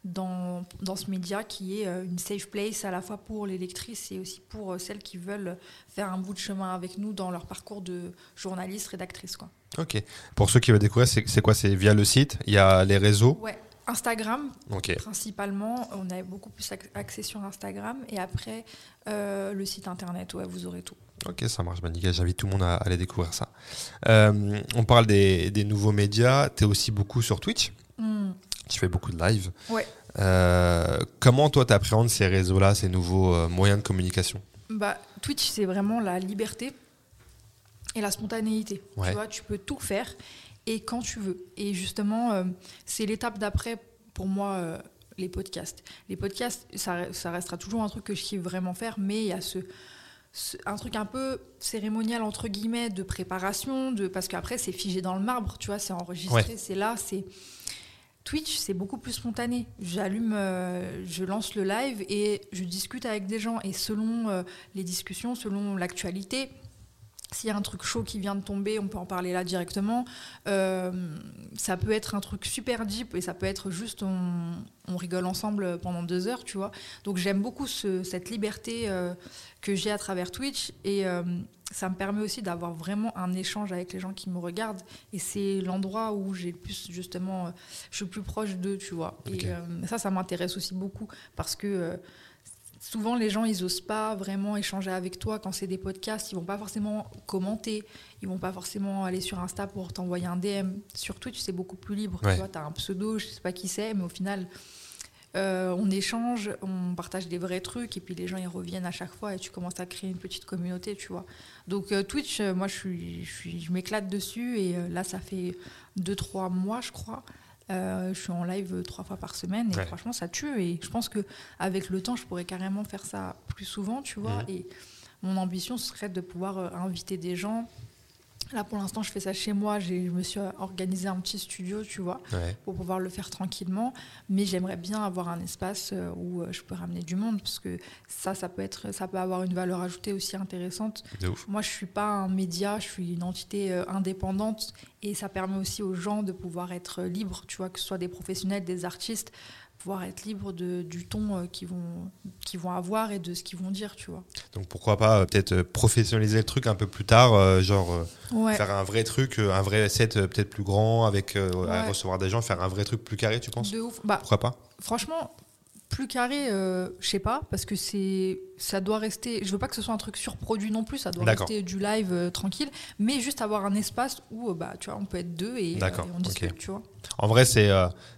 dans, dans ce média qui est une safe place à la fois pour les lectrices et aussi pour celles qui veulent faire un bout de chemin avec nous dans leur parcours de journaliste, rédactrice. Quoi. Ok. Pour ceux qui veulent découvrir, c'est c'est quoi? C'est via le site? Il y a les réseaux? Ouais. Instagram, principalement, on est beaucoup plus axé sur Instagram et après euh, le site internet, ouais, vous aurez tout. Ok, ça marche. Bah, nickel. J'invite tout le monde à, aller découvrir ça. Euh, on parle des, des nouveaux médias. Tu es aussi beaucoup sur Twitch. Hmm. Tu fais beaucoup de live. Ouais. Euh, comment toi tu appréhendes ces réseaux-là, ces nouveaux moyens de communication? Bah, Twitch, c'est vraiment la liberté et la spontanéité. Ouais. Tu vois, tu peux tout faire et quand tu veux. Et justement, euh, c'est l'étape d'après pour moi. euh, les podcasts. Les podcasts, ça, ça restera toujours un truc que je kiffe vraiment faire, mais il y a ce, ce- un truc un peu cérémonial entre guillemets de préparation, de parce qu'après c'est figé dans le marbre, tu vois, c'est enregistré, c'est là, c'est Twitch, c'est beaucoup plus spontané. J'allume, euh, je lance le live et je discute avec des gens. Et selon les discussions, selon l'actualité, s'il y a un truc chaud qui vient de tomber, on peut en parler là directement. Euh, ça peut être un truc super deep et ça peut être juste on, on rigole ensemble pendant deux heures, tu vois. Donc j'aime beaucoup ce- cette liberté euh, que j'ai à travers Twitch et euh, ça me permet aussi d'avoir vraiment un échange avec les gens qui me regardent. Et c'est l'endroit où j'ai le plus justement, je suis plus proche d'eux, tu vois. Et ça, ça m'intéresse aussi beaucoup parce que souvent les gens ils osent pas vraiment échanger avec toi quand c'est des podcasts. Ils vont pas forcément commenter. Ils vont pas forcément aller sur Insta pour t'envoyer un DM sur Twitch c'est beaucoup plus libre. Ouais. tu vois t'as un pseudo je sais pas qui c'est mais au final euh, on échange on partage des vrais trucs et puis les gens ils reviennent à chaque fois et tu commences à créer une petite communauté tu vois. Donc euh, Twitch euh, moi je suis je, suis- je m'éclate dessus et euh, là ça fait 2-3 mois je crois Euh, je suis en live trois fois par semaine et Ouais. franchement ça tue et je pense que avec le temps je pourrais carrément faire ça plus souvent tu vois Mhm. et mon ambition ce serait de pouvoir euh, inviter des gens là pour l'instant je fais ça chez moi je me suis organisé un petit studio tu vois Ouais. pour pouvoir le faire tranquillement mais j'aimerais bien avoir un espace euh, où euh, je peux ramener du monde parce que ça ça peut être ça peut avoir une valeur ajoutée aussi intéressante De ouf. moi, je suis pas un média, je suis une entité euh, indépendante et ça permet aussi aux gens de pouvoir être libres, tu vois, que ce soit des professionnels, des artistes, pouvoir être libre de, du ton euh, qu'ils vont, qu'ils vont avoir et de ce qu'ils vont dire, tu vois. Donc pourquoi pas euh, peut-être euh, professionnaliser le truc un peu plus tard, genre Ouais. faire un vrai truc, un vrai set peut-être plus grand avec à recevoir des gens, faire un vrai truc plus carré, tu penses? De ouf. Bah, Pourquoi pas? franchement, plus carré, euh, je sais pas, parce que c'est, ça doit rester. Je veux pas que ce soit un truc surproduit non plus. Ça doit rester du live euh, tranquille, mais juste avoir un espace où, euh, bah, tu vois, on peut être deux et, euh, et on discute, tu vois. En vrai, c'est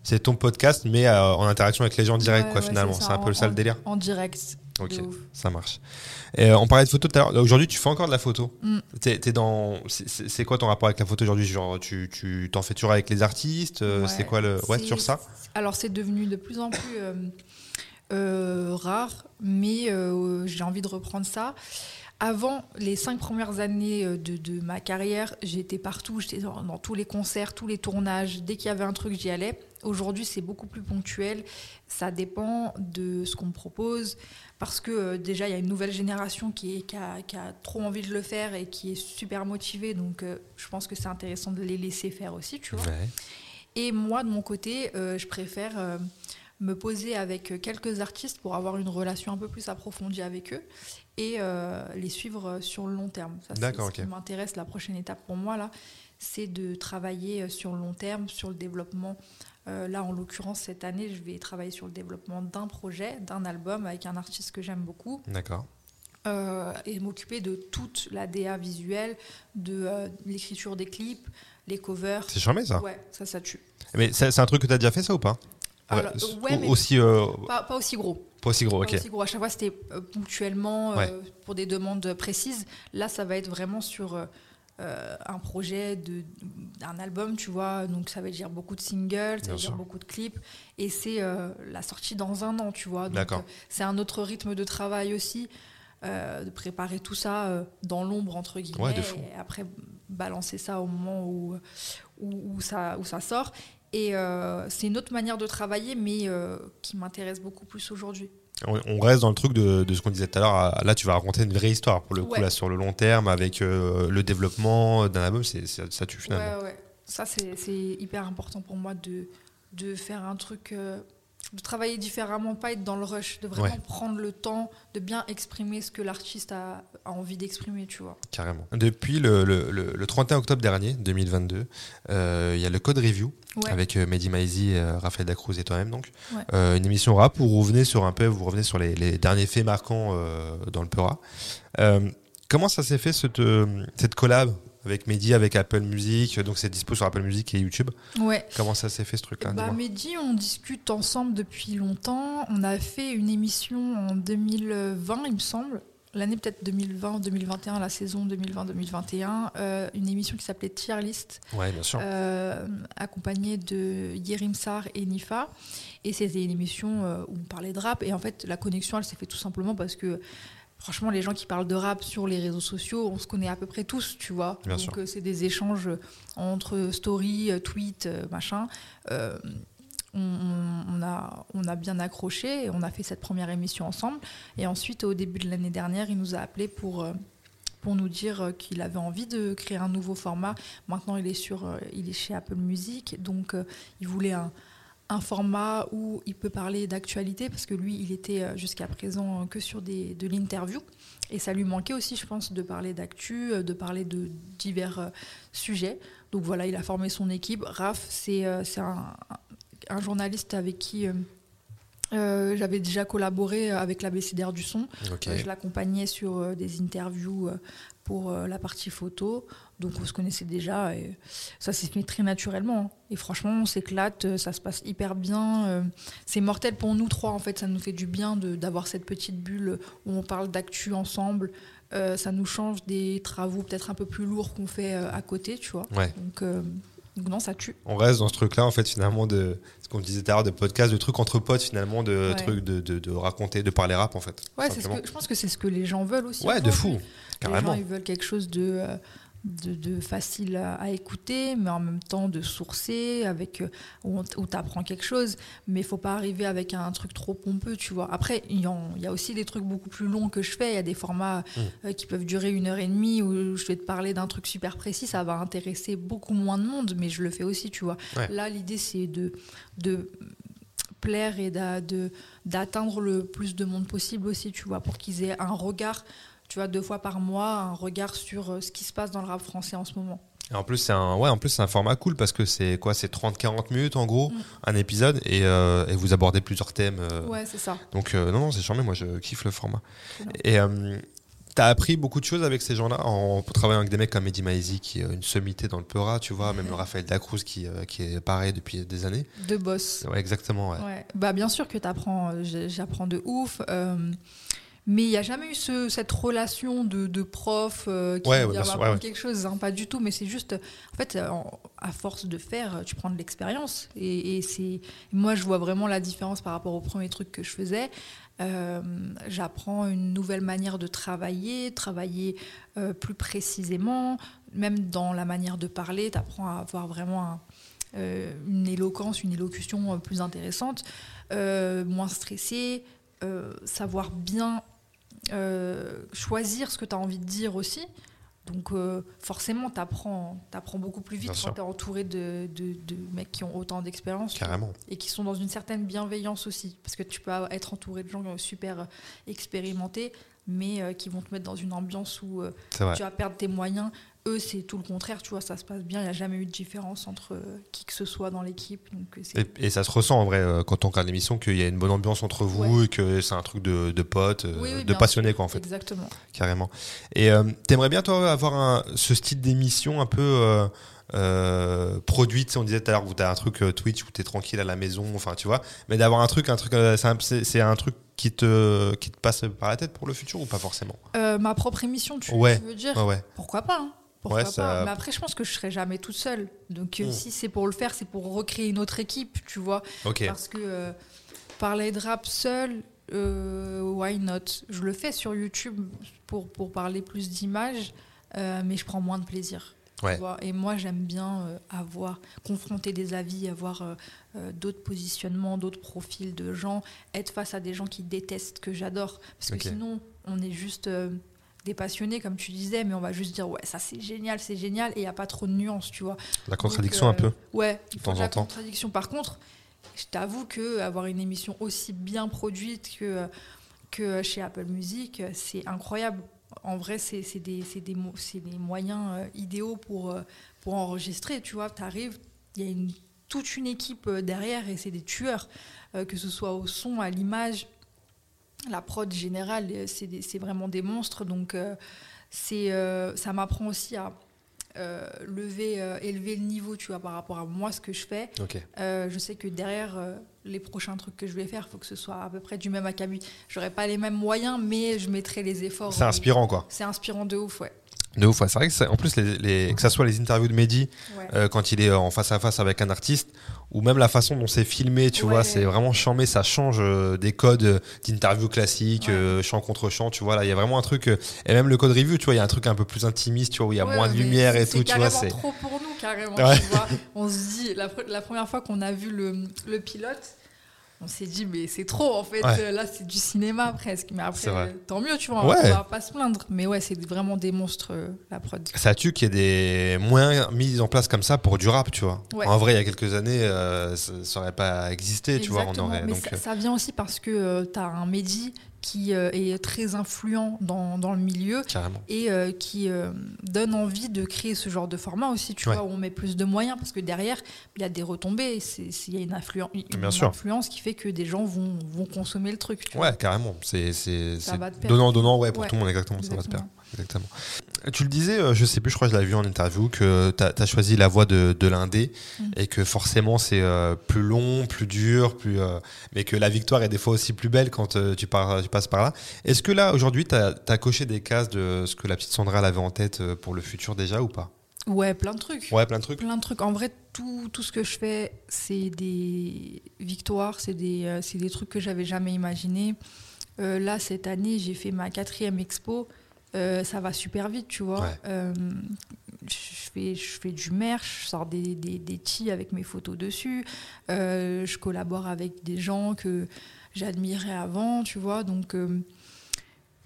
c'est ton podcast, mais en interaction avec les gens direct, Ouais, quoi, ouais, finalement. c'est un peu en- ça le en- délire. En direct. Ok, ça marche. Et, on parlait de photo tout à l'heure. Aujourd'hui, tu fais encore de la photo? Mm. T'es- dans. c'est- quoi ton rapport avec la photo aujourd'hui? Genre, tu tu t'en fais toujours avec les artistes Ouais, C'est quoi le. Ouais, sur ça? Alors c'est devenu de plus en plus rare, mais euh, j'ai envie de reprendre ça. Avant les cinq premières années euh, de, de ma carrière, j'étais partout, j'étais dans, dans tous les concerts, tous les tournages. Dès qu'il y avait un truc, j'y allais. Aujourd'hui, c'est beaucoup plus ponctuel. Ça dépend de ce qu'on me propose. Parce que euh, déjà, il y a une nouvelle génération qui, est- qui a, qui a trop envie de le faire et qui est super motivée. Donc, euh, je pense que c'est intéressant de les laisser faire aussi, tu vois. Ouais. Et moi, de mon côté, euh, je préfère euh, me poser avec quelques artistes pour avoir une relation un peu plus approfondie avec eux et euh, les suivre sur le long terme. Ça, c'est D'accord, ce qui m'intéresse. La prochaine étape pour moi, là, c'est de travailler sur le long terme, sur le développement. Euh, là, en l'occurrence, cette année, je vais travailler sur le développement d'un projet, d'un album avec un artiste que j'aime beaucoup D'accord. euh, et m'occuper de toute la DA visuelle, de euh, l'écriture des clips, les covers. C'est charmé ça. Ouais, ça, ça tue. Mais c'est c'est un truc que tu as déjà fait ça ou pas? Alors, Ouais, euh, mais- Aussi. euh, Pas, pas aussi gros. pas aussi gros, Pas ok. aussi gros. À chaque fois, c'était euh, ponctuellement euh, pour des demandes précises. Là, ça va être vraiment sur euh, un projet de- d'un album, tu vois. Donc, ça veut dire beaucoup de singles, ça veut dire beaucoup de clips. Et c'est la sortie dans un an, tu vois. Donc, D'accord. c'est un autre rythme de travail aussi. de préparer tout ça dans l'ombre entre guillemets Ouais, et après balancer ça au moment où, où, où ça, où ça sort et euh, c'est une autre manière de travailler mais euh, qui m'intéresse beaucoup plus aujourd'hui On, on reste dans le truc de, de ce qu'on disait tout à l'heure. Là, tu vas raconter une vraie histoire pour le coup, là, sur le long terme, avec euh, le développement d'un album, c'est c'est- ça tue finalement. Ouais, ouais. Ça, c'est hyper important pour moi de, de faire un truc, de travailler différemment, pas être dans le rush, de vraiment Ouais. prendre le temps de bien exprimer ce que l'artiste a, a envie d'exprimer, tu vois. Carrément. Depuis le, le- le- le 31 octobre dernier, 2022, euh, il y a le Code Review Ouais. avec euh, Mehdi Maizi, euh, Raphaël Dacruz et toi-même donc. Ouais. Euh, une émission rap où vous revenez sur un peu, vous revenez sur les, les derniers faits marquants euh, dans le Peura. Comment ça s'est fait cette, cette collab? Avec Mehdi, avec Apple Music Donc c'est dispo sur Apple Music et YouTube. Ouais. Comment ça s'est fait ce truc-là Bah, Mehdi, on discute ensemble depuis longtemps. On a fait une émission en 2020, il me semble. L'année peut-être 2020, 2021, la saison 2020-2021. euh, une émission qui s'appelait Tier List. Ouais, bien sûr. euh, accompagné de Yerim Sar et Nifa. Et c'était une émission euh, où on parlait de rap. Et en fait, la connexion, elle s'est fait tout simplement parce que, franchement, les gens qui parlent de rap sur les réseaux sociaux, on se connaît à peu près tous, tu vois. Bien Donc, euh, c'est des échanges entre story, euh, tweet, euh, machin. Euh, on, a, on a bien accroché et on a fait cette première émission ensemble. Et ensuite, au début de l'année dernière, il nous a appelé pour, pour nous dire qu'il avait envie de créer un nouveau format. Maintenant, il est, sur, il est chez Apple Music, donc il voulait un, un format où il peut parler d'actualité, parce que lui, il était euh, jusqu'à présent euh, que sur des, de l'interview. Et ça lui manquait aussi, je pense, de parler d'actu, euh, de parler de divers euh, sujets. Donc voilà, il a formé son équipe. Raph, c'est euh, un, un journaliste avec qui euh, j'avais déjà collaboré avec l'ABCDR du son. Je l'accompagnais sur des interviews pour la partie photo. Donc on se connaissait déjà et ça s'est fait très naturellement. Et franchement, on s'éclate, euh, ça se passe hyper bien. euh, C'est mortel pour nous trois en fait, ça nous fait du bien d'avoir cette petite bulle où on parle d'actu ensemble. Euh, ça nous change des travaux peut-être un peu plus lourds qu'on fait à côté, tu vois. Ouais. Donc, euh, donc non, ça tue. On reste dans ce truc-là, en fait, finalement, de ce qu'on disait tout à l'heure, de podcast, de trucs entre potes, finalement, de Ouais. trucs de, de, de raconter, de parler rap, en fait. Ouais, ce que, je pense que c'est ce que les gens veulent aussi. Ouais, de fou, Les carrément. gens, ils veulent quelque chose de, euh, de, de facile à, à écouter, mais en même temps de sourcer, avec, euh, où, tu apprends quelque chose. Mais il faut pas arriver avec un truc trop pompeux, tu vois. Après, il y, a aussi des trucs beaucoup plus longs que je fais. Il y a des formats Mm. euh, qui peuvent durer une heure et demie où je vais te parler d'un truc super précis. Ça va intéresser beaucoup moins de monde, mais je le fais aussi, tu vois. Ouais. Là, l'idée, c'est de, de plaire et d'atteindre le plus de monde possible aussi, tu vois, pour qu'ils aient un regard, tu vois, deux fois par mois, un regard sur euh, ce qui se passe dans le rap français en ce moment. Et en plus, c'est un, ouais, en plus, c'est un format cool parce que c'est quoi C'est 30-40 minutes en gros, Mm. un épisode, et, euh, et vous abordez plusieurs thèmes. euh, Ouais, c'est ça. Donc, euh, non, non, c'est charmé, moi je kiffe le format. Et euh, t'as appris beaucoup de choses avec ces gens-là en travaillant avec des mecs comme Eddie Maizy, qui est une sommité dans le Peura, tu vois, même Raphaël Dacruz qui, qui est pareil depuis des années. De boss. Ouais, exactement, ouais. Ouais. Bah, bien sûr que t'apprends, j'ai- j'apprends de ouf. Euh, mais il n'y a jamais eu ce- cette relation de, de prof euh, qui Ouais, ouais, m'apprendre ouais, quelque chose, hein, pas du tout. Mais c'est juste, en fait, euh, en- à force de faire, tu prends de l'expérience. Et, et c'est, moi, je vois vraiment la différence par rapport au premier truc que je faisais. Euh, J'apprends une nouvelle manière de travailler, travailler euh, plus précisément, même dans la manière de parler. Tu apprends à avoir vraiment un- euh, une éloquence, une élocution euh, plus intéressante, euh, moins stressée, euh, savoir bien euh, choisir ce que tu as envie de dire aussi. Donc euh, forcément, tu apprends, beaucoup plus vite Bien quand tu es entouré de, de- de mecs qui ont autant d'expérience Carrément. et qui sont dans une certaine bienveillance aussi. Parce que tu peux être entouré de gens super euh, expérimentés, mais euh, qui vont te mettre dans une ambiance où euh, tu vas perdre tes moyens. Eux, c'est tout le contraire, tu vois, ça se passe bien. Il n'y a jamais eu de différence entre euh, qui que ce soit dans l'équipe. Euh, Et, et ça se ressent en vrai euh, quand on regarde l'émission qu'il y a une bonne ambiance entre vous et que c'est un truc de, de potes, euh, Oui, oui, de passionnés quoi en fait, Exactement. carrément. Et t'aimerais bien toi avoir un, ce style d'émission un peu produite, on disait tout à l'heure où t'as un truc Twitch où t'es tranquille à la maison, enfin tu vois, mais d'avoir un truc, un truc, c'est un, truc qui te, qui te passe par la tête pour le futur ou pas forcément? Ma propre émission, tu, Ouais. tu veux dire? Ouais ouais. Pourquoi pas hein Pourquoi Ouais, ça- pas Mais après, je pense que je serai jamais toute seule. Donc, euh, Mm. si c'est pour le faire, c'est pour recréer une autre équipe, tu vois. Parce que euh, parler de rap seul, euh, why not? Je le fais sur YouTube pour, pour parler plus d'images, euh, mais je prends moins de plaisir. tu Ouais. vois. Et moi, j'aime bien avoir, confronter des avis, avoir d'autres positionnements, d'autres profils de gens, être face à des gens qui détestent, que j'adore. Parce que sinon, on est juste des passionnés, comme tu disais, mais on va juste dire, ouais, ça c'est génial, c'est génial, et il n'y a pas trop de nuances, tu vois. La contradiction Donc, un euh, peu. Ouais, il De temps la en temps. contradiction. Par contre, je t'avoue que avoir une émission aussi bien produite que, que chez Apple Music, c'est incroyable. En vrai, c'est des, c'est des, des moyens euh, idéaux pour, euh, pour enregistrer. Tu vois, tu arrives, il y a une, toute une équipe derrière et c'est des tueurs, que ce soit au son, à l'image. La prod générale, euh, c'est vraiment des monstres. Donc, euh, c'est euh, ça m'apprend aussi à euh, lever, élever le niveau, tu vois, par rapport à moi, ce que je fais. Je sais que derrière les prochains trucs que je vais faire, il faut que ce soit à peu près du même acabit. J'aurai pas les mêmes moyens, mais je mettrai les efforts. C'est inspirant quoi. C'est inspirant de ouf, ouais. De ouf, ouais. c'est vrai que en plus, les, les- que ça soit les interviews de Mehdi, Ouais. euh, quand il est en face à face avec un artiste, ou même la façon dont c'est filmé, tu Ouais. vois, c'est vraiment chambé, ça change euh, des codes euh, d'interview classique, Ouais. euh, chant contre chant, tu vois, là, il y a vraiment un truc, euh, et même le code review, tu vois, il y a un truc un peu plus intimiste, tu vois, où il y a moins de lumière et tout, tu vois, C'est trop pour nous, carrément. Tu vois. On se dit, la, pre- la première fois qu'on a vu le, le pilote, on s'est dit, mais c'est trop, en fait. Ouais. Euh, Là, c'est du cinéma presque. Mais après, tant mieux, tu vois, on Ouais. va pas se plaindre. Mais ouais, c'est vraiment des monstres, euh, la prod. Ça tue qu'il y ait des moyens mis en place comme ça pour du rap, tu vois. Ouais. En vrai, il y a quelques années, euh, ça, ça aurait pas existé, tu vois, on aurait. mais donc, ça, euh, ça vient aussi parce que tu as un Mehdi qui euh, est très influent dans, dans le milieu carrément. et euh, qui euh, donne envie de créer ce genre de format aussi, tu Ouais. vois, où on met plus de moyens parce que derrière, il y a des retombées, il y a une, influen- une influence qui fait que des gens vont, vont consommer le truc. tu vois. Ouais, carrément. C'est donnant, donnant, ouais, pour Ouais, tout le monde, exactement, ça va se exactement. perdre. Exactement. Tu le disais, euh, je sais plus, je crois que je l'avais vu en interview, que tu as, choisi la voie de, de l'indé Mm. et que forcément c'est euh, plus long, plus dur, plus, euh, mais que la victoire est des fois aussi plus belle quand euh, tu, pars, tu passes par là. Est-ce que là, aujourd'hui, tu as, coché des cases de ce que la petite Sandra avait en tête pour le futur déjà ou pas? Ouais, plein de trucs. Ouais, plein de trucs. Plein de trucs. En vrai, tout, tout ce que je fais, c'est des victoires, c'est des, des trucs que j'avais jamais imaginés. Là, cette année, j'ai fait ma quatrième expo. Euh, ça va super vite, tu vois. Ouais. Euh, je, fais, je fais du merch, je sors des, des, des tees avec mes photos dessus. Euh, je collabore avec des gens que j'admirais avant, tu vois. Donc,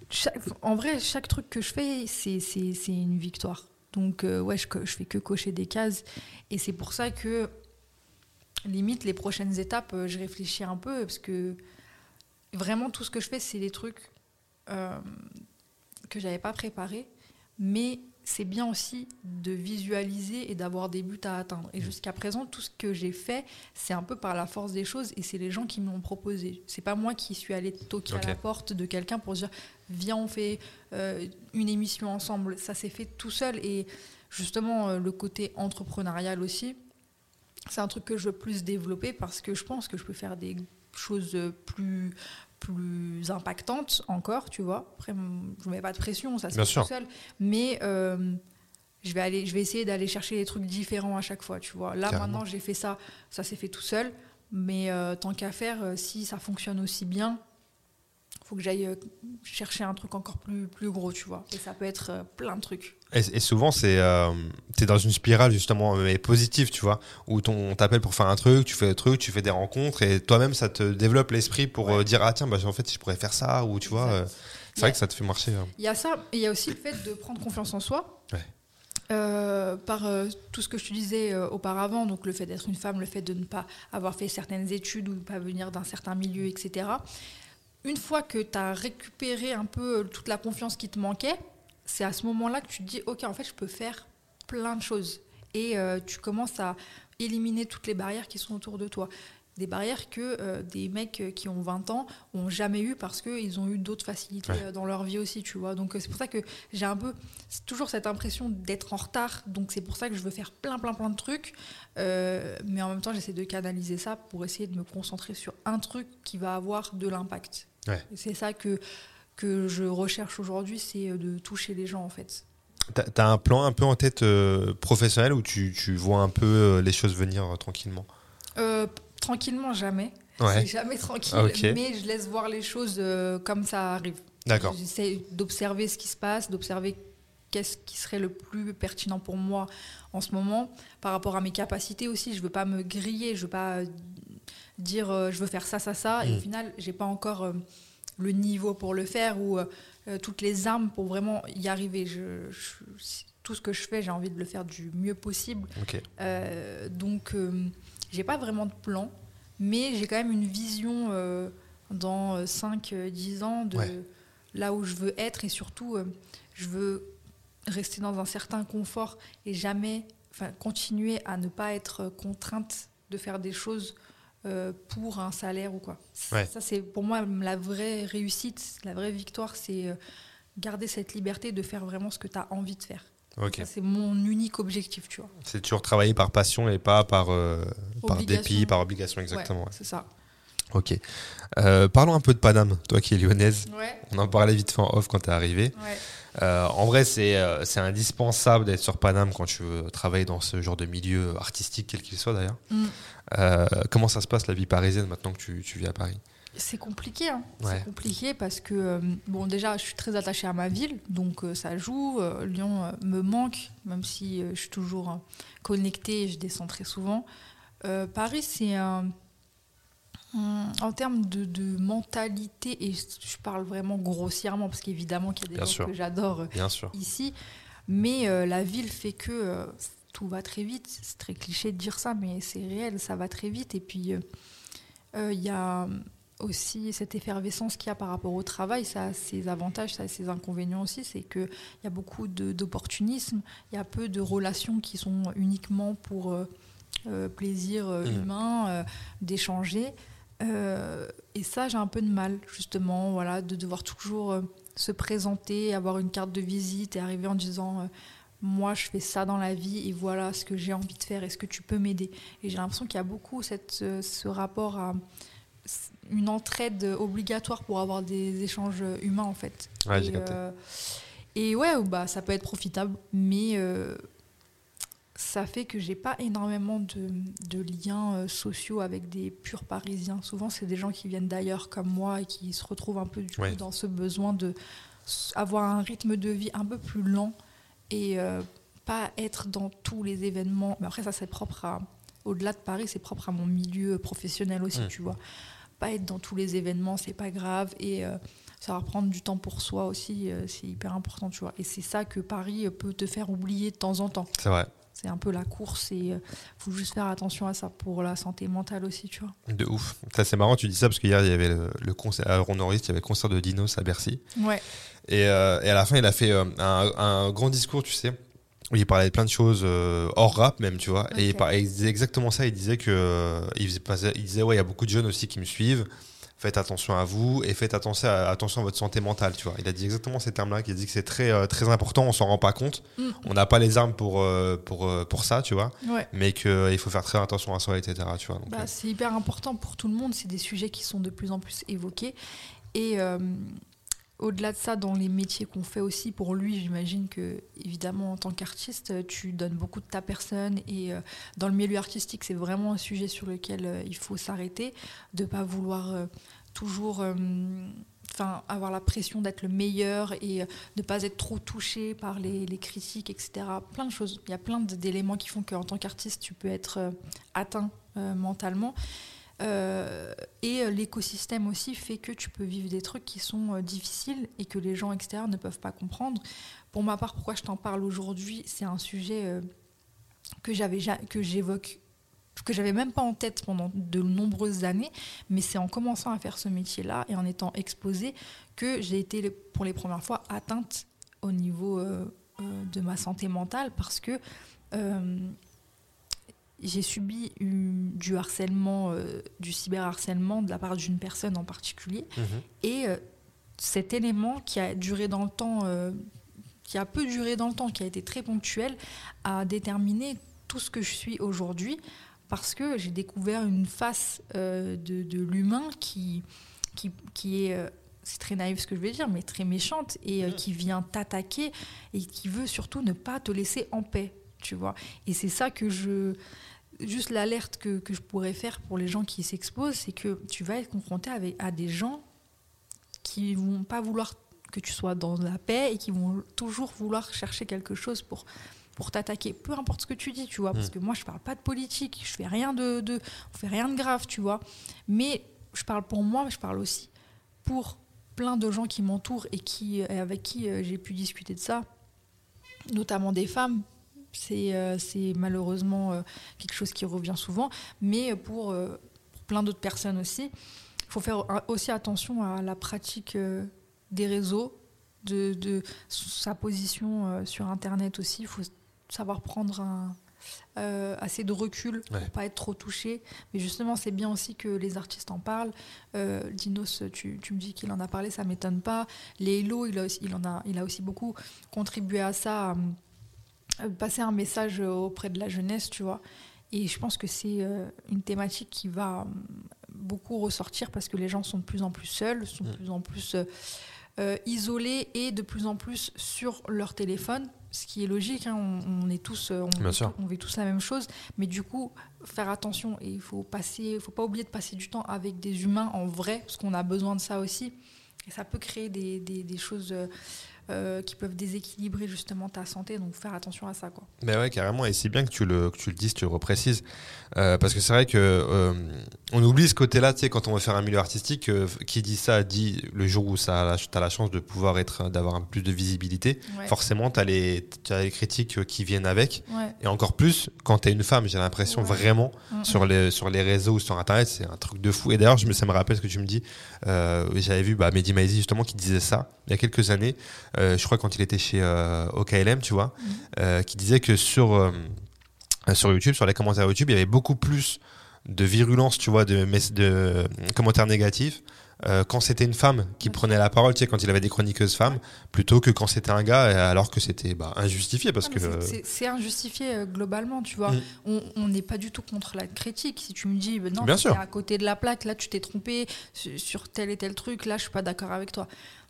chaque- en vrai, chaque truc que je fais, c'est une victoire. Donc, ouais, je, je fais que cocher des cases. Et c'est pour ça que limite, les prochaines étapes, je réfléchis un peu parce que vraiment tout ce que je fais, c'est des trucs que j'avais pas préparés. Mais c'est bien aussi de visualiser et d'avoir des buts à atteindre. Et jusqu'à présent, tout ce que j'ai fait, c'est un peu par la force des choses et c'est les gens qui me l'ont proposé. C'est pas moi qui suis allée toquer Ok. à la porte de quelqu'un pour dire viens, on fait euh, une émission ensemble. Ça s'est fait tout seul et justement euh, le côté entrepreneurial aussi, c'est un truc que je veux plus développer parce que je pense que je peux faire des choses plus plus impactantes encore, tu vois. Après, je ne mets pas de pression, ça sûr. tout seul. Mais euh, je vais aller, je vais essayer d'aller chercher des trucs différents à chaque fois, tu vois. Là Carrément. maintenant, j'ai fait ça, ça s'est fait tout seul. Mais euh, tant qu'à faire, euh, si ça fonctionne aussi bien, faut que j'aille euh, chercher un truc encore plus plus gros, tu vois. Et ça peut être euh, plein de trucs. Et, et souvent, c'est euh, t'es dans une spirale justement mais positive, tu vois, où ton, on t'appelle pour faire un truc, tu fais des trucs, tu fais des rencontres, et toi-même, ça te développe l'esprit pour Ouais. euh, dire ah tiens, bah, en fait, je pourrais faire ça, ou tu vois, euh, c'est vrai que ça te fait marcher. hein. Il y a ça, et il y a aussi le fait de prendre confiance en soi. Ouais. Euh, par euh, tout ce que je te disais euh, auparavant, donc le fait d'être une femme, le fait de ne pas avoir fait certaines études ou de ne pas venir d'un certain milieu, etc. Une fois que tu as récupéré un peu toute la confiance qui te manquait, c'est à ce moment-là que tu te dis, ok, en fait, je peux faire plein de choses. Et euh, tu commences à éliminer toutes les barrières qui sont autour de toi. Des barrières que euh, des mecs qui ont 20 ans ont jamais eu parce qu'ils ont eu d'autres facilités Ouais. euh, dans leur vie aussi, tu vois. Donc euh, c'est pour ça que j'ai un peu toujours cette impression d'être en retard. Donc c'est pour ça que je veux faire plein, plein, plein de trucs. Euh, mais en même temps, j'essaie de canaliser ça pour essayer de me concentrer sur un truc qui va avoir de l'impact. Ouais. C'est ça que, que je recherche aujourd'hui, c'est de toucher les gens en fait. T'as t'as un plan un peu en tête euh, professionnel où tu, tu vois un peu les choses venir tranquillement? Tranquillement, jamais. Ouais. C'est jamais tranquille, Ok. mais je laisse voir les choses euh, comme ça arrive. D'accord. J'essaie d'observer ce qui se passe, d'observer qu'est-ce qui serait le plus pertinent pour moi en ce moment par rapport à mes capacités aussi. Je veux pas me griller, je veux pas euh, dire euh, je veux faire ça, ça, ça. Et Mm. au final, j'ai pas encore euh, le niveau pour le faire ou euh, toutes les armes pour vraiment y arriver. Je, je- tout ce que je fais, j'ai envie de le faire du mieux possible. Donc, j'ai pas vraiment de plan, mais j'ai quand même une vision euh, dans 5-10 ans de Ouais. là où je veux être et surtout, euh, je veux rester dans un certain confort et jamais, enfin, continuer à ne pas être contrainte de faire des choses euh, pour un salaire ou quoi. Ouais. Ça, c'est pour moi la vraie réussite, la vraie victoire, c'est euh, garder cette liberté de faire vraiment ce que tu as envie de faire. Ok. Ça, c'est mon unique objectif, tu vois. C'est toujours travailler par passion et pas par, euh, par Obligation. dépit, par obligation, exactement. Ouais, ouais. c'est ça. Ok. Euh, parlons un peu de Paname, toi qui es lyonnaise. Ouais, On en parlait vite fait en off quand t'es arrivé. ouais. Euh, en vrai, c'est euh, c'est indispensable d'être sur Paname quand tu veux travailler dans ce genre de milieu artistique, quel qu'il soit d'ailleurs. Mm. Comment ça se passe la vie parisienne maintenant que tu, tu vis à Paris? C'est compliqué, hein. Ouais. c'est compliqué parce que euh, bon déjà je suis très attachée à ma ville, donc euh, ça joue. Euh, Lyon me manque, même si je suis toujours euh, connectée, et je descends très souvent. Paris c'est un en termes de, de mentalité et je parle vraiment grossièrement parce qu'évidemment qu'il y a des Bien gens sûr. que j'adore ici, mais la ville fait que tout va très vite. C'est très cliché de dire ça, mais c'est réel, ça va très vite. Et puis, il y a aussi cette effervescence qu'il y a par rapport au travail, ça a ses avantages, ça a ses inconvénients aussi, c'est qu'il y a beaucoup d'opportunisme, il y a peu de relations qui sont uniquement pour euh, euh, plaisir euh, Mhm. humain, euh, d'échanger. Et ça, j'ai un peu de mal, justement, voilà, de devoir toujours se présenter, avoir une carte de visite et arriver en disant moi je fais ça dans la vie et voilà ce que j'ai envie de faire, est-ce que tu peux m'aider? Et j'ai l'impression qu'il y a beaucoup cette, ce, rapport à une entraide obligatoire pour avoir des échanges humains en fait. Ouais, et, euh, et ouais, bah, ça peut être profitable, mais euh, ça fait que j'ai pas énormément de, de liens euh, sociaux avec des purs parisiens. Souvent, c'est des gens qui viennent d'ailleurs comme moi et qui se retrouvent un peu du coup, Ouais. dans ce besoin de avoir un rythme de vie un peu plus lent et euh, pas être dans tous les événements. Mais après, ça, c'est propre à. Au-delà de Paris, c'est propre à mon milieu professionnel aussi, Mm. tu vois. Pas être dans tous les événements, c'est pas grave. Et euh, savoir prendre du temps pour soi aussi, euh, c'est hyper important, tu vois. Et c'est ça que Paris euh, peut te faire oublier de temps en temps. C'est vrai. C'est un peu la course et euh, faut juste faire attention à ça pour la santé mentale aussi, tu vois. De ouf. Ça, c'est marrant, tu dis ça parce qu'hier, il y avait le, le concert à Ron il y avait le concert de Dinos à Bercy. Ouais. Et, euh, et à la fin, il a fait euh, un, un grand discours, tu sais, il parlait de plein de choses euh, hors rap même, tu vois. Et il, il disait exactement ça. Il disait que euh, il, faisait il disait ouais, il y a beaucoup de jeunes aussi qui me suivent. Faites attention à vous et faites attention à, attention à votre santé mentale, tu vois. Il a dit exactement ces termes-là. Il a dit que c'est très euh, très important. On s'en rend pas compte. Mm. On n'a pas les armes pour pour pour ça, tu vois. Ouais. Mais qu'il faut faire très attention à soi, etc. Tu vois. Bah, c'est hyper important pour tout le monde. C'est des sujets qui sont de plus en plus évoqués. Et euh, au-delà de ça, dans les métiers qu'on fait aussi, pour lui, j'imagine que, évidemment, en tant qu'artiste, tu donnes beaucoup de ta personne. Et euh, dans le milieu artistique, c'est vraiment un sujet sur lequel euh, il faut s'arrêter, de pas vouloir euh, toujours. avoir la pression d'être le meilleur et ne pas être trop touché par les, les critiques, etc. Plein de choses. Il y a plein d'éléments qui font qu'en tant qu'artiste, tu peux être atteint mentalement. Euh, et euh, l'écosystème aussi fait que tu peux vivre des trucs qui sont euh, difficiles et que les gens extérieurs ne peuvent pas comprendre. Pour ma part, pourquoi je t'en parle aujourd'hui, c'est un sujet que j'avais ja- que j'évoque que j'avais même pas en tête pendant de nombreuses années, mais c'est en commençant à faire ce métier-là et en étant exposée que j'ai été pour les premières fois atteinte au niveau de ma santé mentale parce que j'ai subi une- du harcèlement, euh, du cyberharcèlement de la part d'une personne en particulier. mhm. Et euh, cet élément qui a duré dans le temps, euh, qui a peu duré dans le temps, qui a été très ponctuel, a déterminé tout ce que je suis aujourd'hui parce que j'ai découvert une face de, de l'humain qui, qui, qui est, c'est très naïf ce que je vais dire, mais très méchante et euh, qui vient t'attaquer et qui veut surtout ne pas te laisser en paix, tu vois. Et c'est ça que je... Juste l'alerte que, que je pourrais faire pour les gens qui s'exposent, c'est que tu vas être confronté avec, à des gens qui vont pas vouloir que tu sois dans la paix et qui vont toujours vouloir chercher quelque chose pour, pour t'attaquer. Peu importe ce que tu dis, tu vois, parce Mm. que moi, je parle pas de politique, je fais rien de, de, on fait rien de grave, tu vois. Mais je parle pour moi, mais je parle aussi pour plein de gens qui m'entourent et qui, et avec qui euh, j'ai pu discuter de ça, notamment des femmes. C'est euh, malheureusement euh, quelque chose qui revient souvent, mais pour, euh, pour plein d'autres personnes aussi. Il faut faire euh, aussi attention à la pratique euh, des réseaux, de, de sa position euh, sur Internet aussi. Il faut savoir prendre un, euh, assez de recul pour Ouais. pas être trop touché. Mais justement, c'est bien aussi que les artistes en parlent. Euh, Dinos, tu, tu me dis qu'il en a parlé, ça m'étonne pas. Lélo, il a aussi, il en a, il a aussi beaucoup contribué à ça, passer un message auprès de la jeunesse, tu vois. Et je pense que c'est euh, une thématique qui va hum, beaucoup ressortir parce que les gens sont de plus en plus seuls, sont de Mm. plus en plus euh, euh, isolés et de plus en plus sur leur téléphone, ce qui est logique. hein, on, on est tous, euh, on, vit, sûr. on vit tous la même chose, mais du coup, faire attention et il faut passer, faut pas oublier de passer du temps avec des humains en vrai, parce qu'on a besoin de ça aussi. Et ça peut créer des, des- des choses euh, qui peuvent déséquilibrer justement ta santé, donc faire attention à ça, quoi. Ben ouais, carrément. Et c'est bien que tu le, que tu le dises, tu le reprécises. Euh, parce que c'est vrai que euh, on oublie ce côté-là, tu sais, quand on veut faire un milieu artistique, euh, qui dit ça dit le jour où tu as la chance de pouvoir être, d'avoir un peu plus de visibilité. Ouais. Forcément, tu as, les t'as les critiques qui viennent avec. Ouais. Et encore plus quand tu es une femme, j'ai l'impression Ouais. vraiment Mm, sur les, sur les réseaux ou sur Internet, c'est un truc de fou. Et d'ailleurs, ça me rappelle ce que tu me dis. J'avais vu bah, Mehdi Maizi justement qui disait ça il y a quelques années. Euh, je crois quand il était chez euh, OKLM, tu vois, Mhm. euh, qui disait que sur, sur YouTube, sur les commentaires YouTube, il y avait beaucoup plus de virulence, tu vois, de, commentaires négatifs. euh, quand c'était une femme qui prenait la parole, tu sais, quand il avait des chroniqueuses femmes, plutôt que quand c'était un gars, alors que c'était bah, injustifié parce Ah, que. c'est- injustifié euh, globalement, tu vois. Mm. On n'est pas du tout contre la critique. Si tu me dis, ben non, Bien sûr. à côté de la plaque, là tu t'es trompé sur, sur tel et tel truc, là je suis pas d'accord avec toi.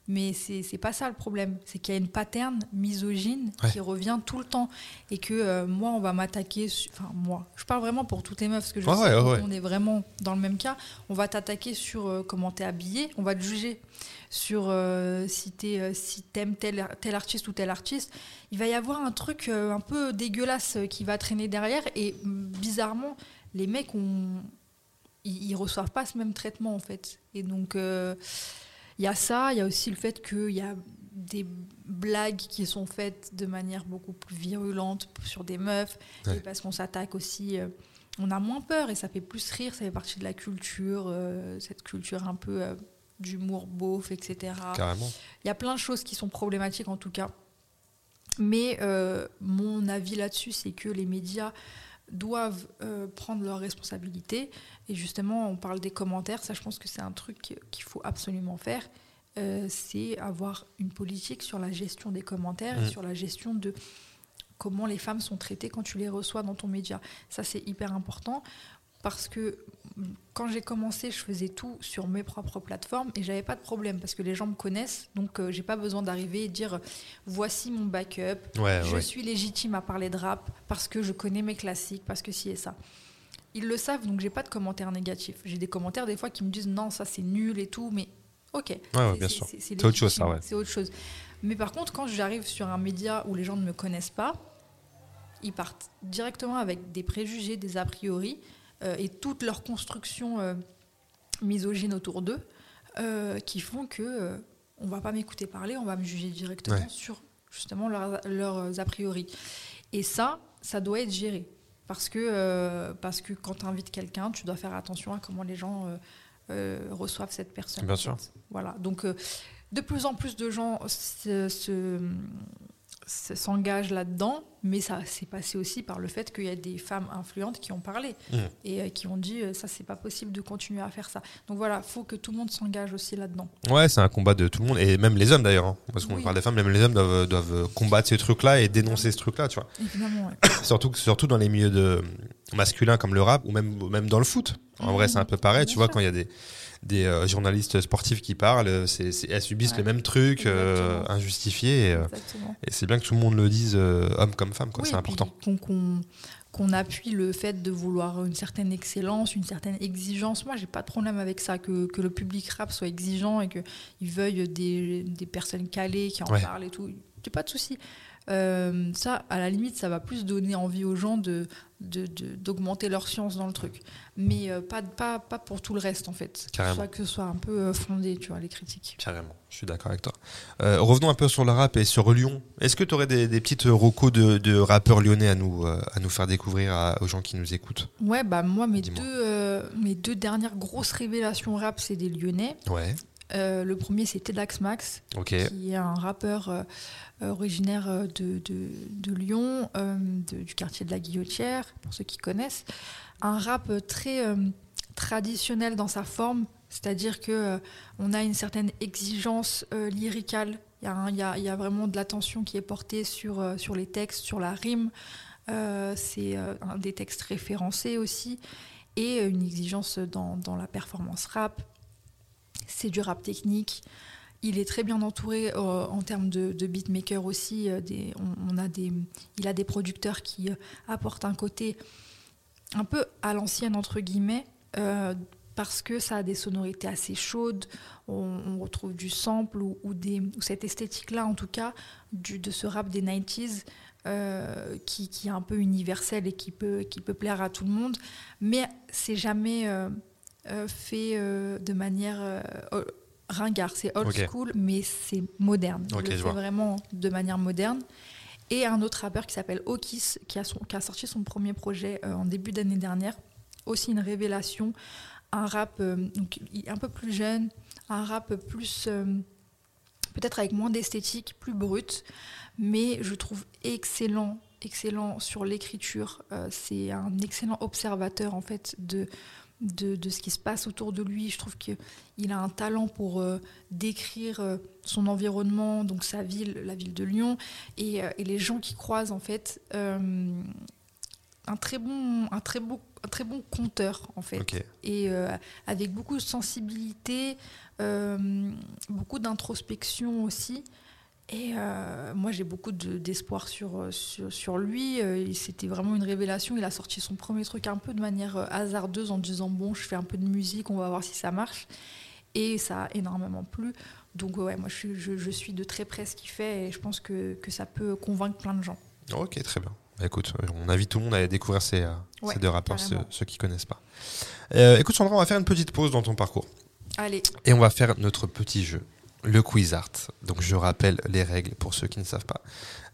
Mais c'est c'est pas ça le problème. C'est qu'il y a une pattern misogyne Ouais. qui revient tout le temps. Et que euh, moi, on va m'attaquer. su- Enfin, moi, je parle vraiment pour toutes les meufs, parce que je sais ouais, qu'on- ouais. est vraiment dans le même cas. On va t'attaquer sur euh, comment t'es habillé, on va te juger sur euh, si t'es, euh, si t'aimes tel, tel artiste ou tel artiste. Il va y avoir un truc un peu dégueulasse qui va traîner derrière et mm, bizarrement, les mecs ont, ils, ils reçoivent pas ce même traitement en fait. Et donc il y a ça, il y a aussi le fait qu'il y a des blagues qui sont faites de manière beaucoup plus virulente sur des meufs, Ouais. et parce qu'on s'attaque aussi, euh, on a moins peur et ça fait plus rire, ça fait partie de la culture, euh, cette culture un peu euh, d'humour beauf, etc. Carrément. Il y a plein de choses qui sont problématiques en tout cas. Mais mon avis là-dessus, c'est que les médias doivent euh, prendre leurs responsabilités. Et justement, on parle des commentaires. Ça, je pense que c'est un truc qu'il faut absolument faire. Euh, c'est avoir une politique sur la gestion des commentaires et Mhm. sur la gestion de comment les femmes sont traitées quand tu les reçois dans ton média. Ça, c'est hyper important parce que quand j'ai commencé, je faisais tout sur mes propres plateformes et j'avais pas de problème parce que les gens me connaissent, donc euh, j'ai pas besoin d'arriver et dire voici mon backup, Ouais, je ouais. suis légitime à parler de rap parce que je connais mes classiques, parce que ci et ça. Ils le savent, donc j'ai pas de commentaires négatifs. J'ai des commentaires des fois qui me disent non, ça c'est nul et tout, mais ok. ouais, C'est- bien c'est- sûr. C'est C'est autre chose, ça, ouais. C'est autre chose. Mais par contre, quand j'arrive sur un média où les gens ne me connaissent pas, ils partent directement avec des préjugés, des a priori, et toute leur construction euh, misogyne autour d'eux, euh, qui font que euh, on va pas m'écouter parler, on va me juger directement Ouais. sur justement leurs, leurs a priori. Et ça, ça doit être géré. Parce que, euh, parce que quand tu invites quelqu'un, tu dois faire attention à comment les gens euh, euh, reçoivent cette personne. Bien en sûr. Voilà. Donc, euh, de plus en plus de gens se- se- se- s'engagent là-dedans, mais ça s'est passé aussi par le fait qu'il y a des femmes influentes qui ont parlé Mhm. et euh, qui ont dit euh, ça c'est pas possible de continuer à faire ça. Donc voilà, faut que tout le monde s'engage aussi là-dedans. Ouais, c'est un combat de tout le monde et même les hommes d'ailleurs. hein. Parce qu'on Oui. parle des femmes, même les hommes doivent, doivent combattre ces trucs-là et dénoncer ce truc-là, tu vois. Évidemment, ouais. surtout, surtout dans les milieux de masculins comme le rap ou même, même dans le foot. En Mhm. vrai, c'est un peu pareil. Bien tu vois, sûr. quand il y a des, des euh, journalistes sportifs qui parlent, euh, c'est, c'est- elles subissent Ouais. les mêmes trucs euh, injustifiés. Et, euh, et c'est bien que tout le monde le dise, euh, homme comme femme, quoi. Oui, c'est puis important. Qu'on qu'on- qu'on appuie le fait de vouloir une certaine excellence, une certaine exigence. Moi, j'ai pas de problème avec ça, que, que le public rap soit exigeant et qu'il veuille des, des personnes calées qui en Ouais. parlent et tout. J'ai pas de souci. Euh, ça, à la limite, ça va plus donner envie aux gens de d'augmenter leur science dans le truc. Mais euh, pas, pas, pas pour tout le reste, en fait. Carrément. Soit que ce soit un peu euh, fondé, tu vois, les critiques. Carrément, je suis d'accord avec toi. Euh, revenons un peu sur le rap et sur Lyon. Est-ce que tu aurais des, des petites recos de, de rappeurs lyonnais à nous, à nous faire découvrir à- aux gens qui nous écoutent? Ouais, bah moi, mes deux, mes deux dernières grosses révélations rap, c'est des Lyonnais. Ouais, Euh, le premier, c'est Tedax Max, qui est un rappeur euh, originaire euh, de, de- de Lyon, euh, de- du quartier de la Guillotière, pour ceux qui connaissent. Un rap très traditionnel dans sa forme, c'est-à-dire que on a une certaine exigence lyricale. Il y, a y y vraiment de l'attention qui est portée sur, sur les textes, sur la rime. C'est un des textes référencés aussi. Et une exigence dans, dans la performance rap. C'est du rap technique. Il est très bien entouré euh, en termes de, de beatmaker aussi. euh, on, a des, il a des producteurs qui euh, apportent un côté un peu à l'ancienne, entre guillemets, parce que ça a des sonorités assez chaudes. On, retrouve du sample ou, cette esthétique-là, en tout cas, de ce rap des 90s. euh, qui, qui est un peu universel et qui peut, qui peut plaire à tout le monde, mais c'est jamais fait euh, de manière euh, ringard, c'est old school, mais c'est moderne. Ok, Il je le fait vois. vraiment de manière moderne. Et un autre rappeur qui s'appelle Okis, qui a, son- qui a sorti son premier projet euh, en début d'année dernière. Aussi une révélation. Un rap euh, donc, un peu plus jeune, un rap plus. euh, peut-être avec moins d'esthétique, plus brut, mais je trouve excellent, excellent sur l'écriture. Euh, c'est un excellent observateur en fait de, de, de ce qui se passe autour de lui. Je trouve qu'il a un talent pour euh, décrire euh, son environnement, donc sa ville, la ville de Lyon, et, euh, et les gens qui croisent en fait. un très bon, un très beau, un très bon conteur en fait et avec beaucoup de sensibilité, beaucoup d'introspection aussi. Et euh, moi, j'ai beaucoup de- d'espoir sur, euh, sur, sur lui. Euh, C'était vraiment une révélation. Il a sorti son premier truc un peu de manière hasardeuse en disant Bon, je fais un peu de musique, on va voir si ça marche. Et ça a énormément plu. Donc, ouais, moi, je, suis- je, je suis de très près ce qu'il fait et je pense que, que ça peut convaincre plein de gens. Ok, très bien. Bah, écoute, on invite tout le monde à aller découvrir ces, Ouais, ces deux rappeurs, ceux, qui connaissent pas. Euh, écoute, Sandra, on va faire une petite pause dans ton parcours. Allez, Et on va faire notre petit jeu. Le quiz art. Donc je rappelle les règles pour ceux qui ne savent pas.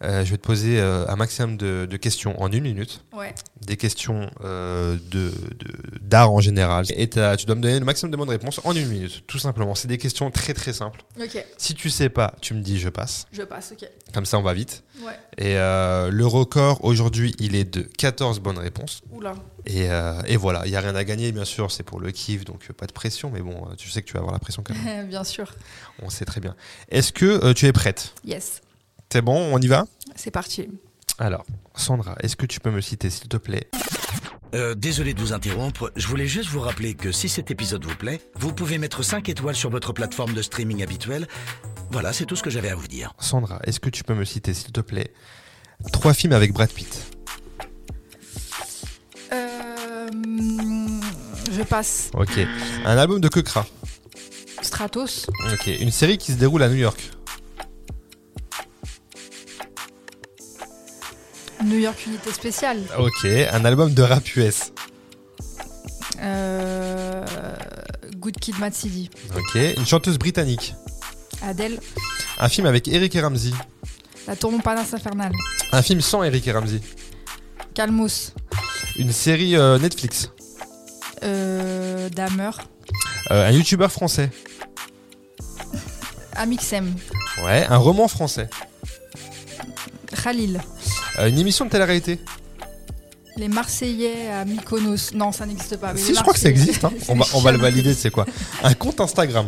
Euh, je vais te poser euh, un maximum de, de questions en une minute, Ouais. des questions euh, de de- d'art en général. Et tu dois me donner le maximum de bonnes réponses en une minute, tout simplement. C'est des questions très très simples. Ok. Si tu sais pas, tu me dis je passe. Je passe. Ok. Comme ça, on va vite. Ouais. Et euh, le record aujourd'hui, il est de 14 bonnes réponses. Oula. Et, et voilà, il n'y a rien à gagner, bien sûr, c'est pour le kiff, donc pas de pression, mais bon, tu sais que tu vas avoir la pression quand même, Bien sûr. on sait très bien. Est-ce que tu es prête? Yes. C'est bon, on y va C'est parti. Alors, Sandra, est-ce que tu peux me citer, s'il te plaît Euh, désolé de vous interrompre, je voulais juste vous rappeler que si cet épisode vous plaît, vous pouvez mettre 5 étoiles sur votre plateforme de streaming habituelle. Voilà, c'est tout ce que j'avais à vous dire. Sandra, est-ce que tu peux me citer, s'il te plaît, trois films avec Brad Pitt Euh, je passe. Ok. Un album de Kekra Stratos. Ok. Une série qui se déroule à New York New York Unité Spéciale. Ok. Un album de rap US Euh, Good Kid, Mad City. Ok. Une chanteuse britannique Adele. Un film avec Eric et Ramsey La Tour Montparnasse Infernale. Un film sans Eric et Ramsey Calmos. Une série euh, Netflix Euh, Damer. Euh, Un youtubeur français Amixem. Ouais. Un roman français Khalil. Euh, Une émission de télé-réalité Les Marseillais à Mykonos. Non, ça n'existe pas. mais Si, je crois que ça existe. hein. On, va, on va le valider, c'est quoi Un compte Instagram.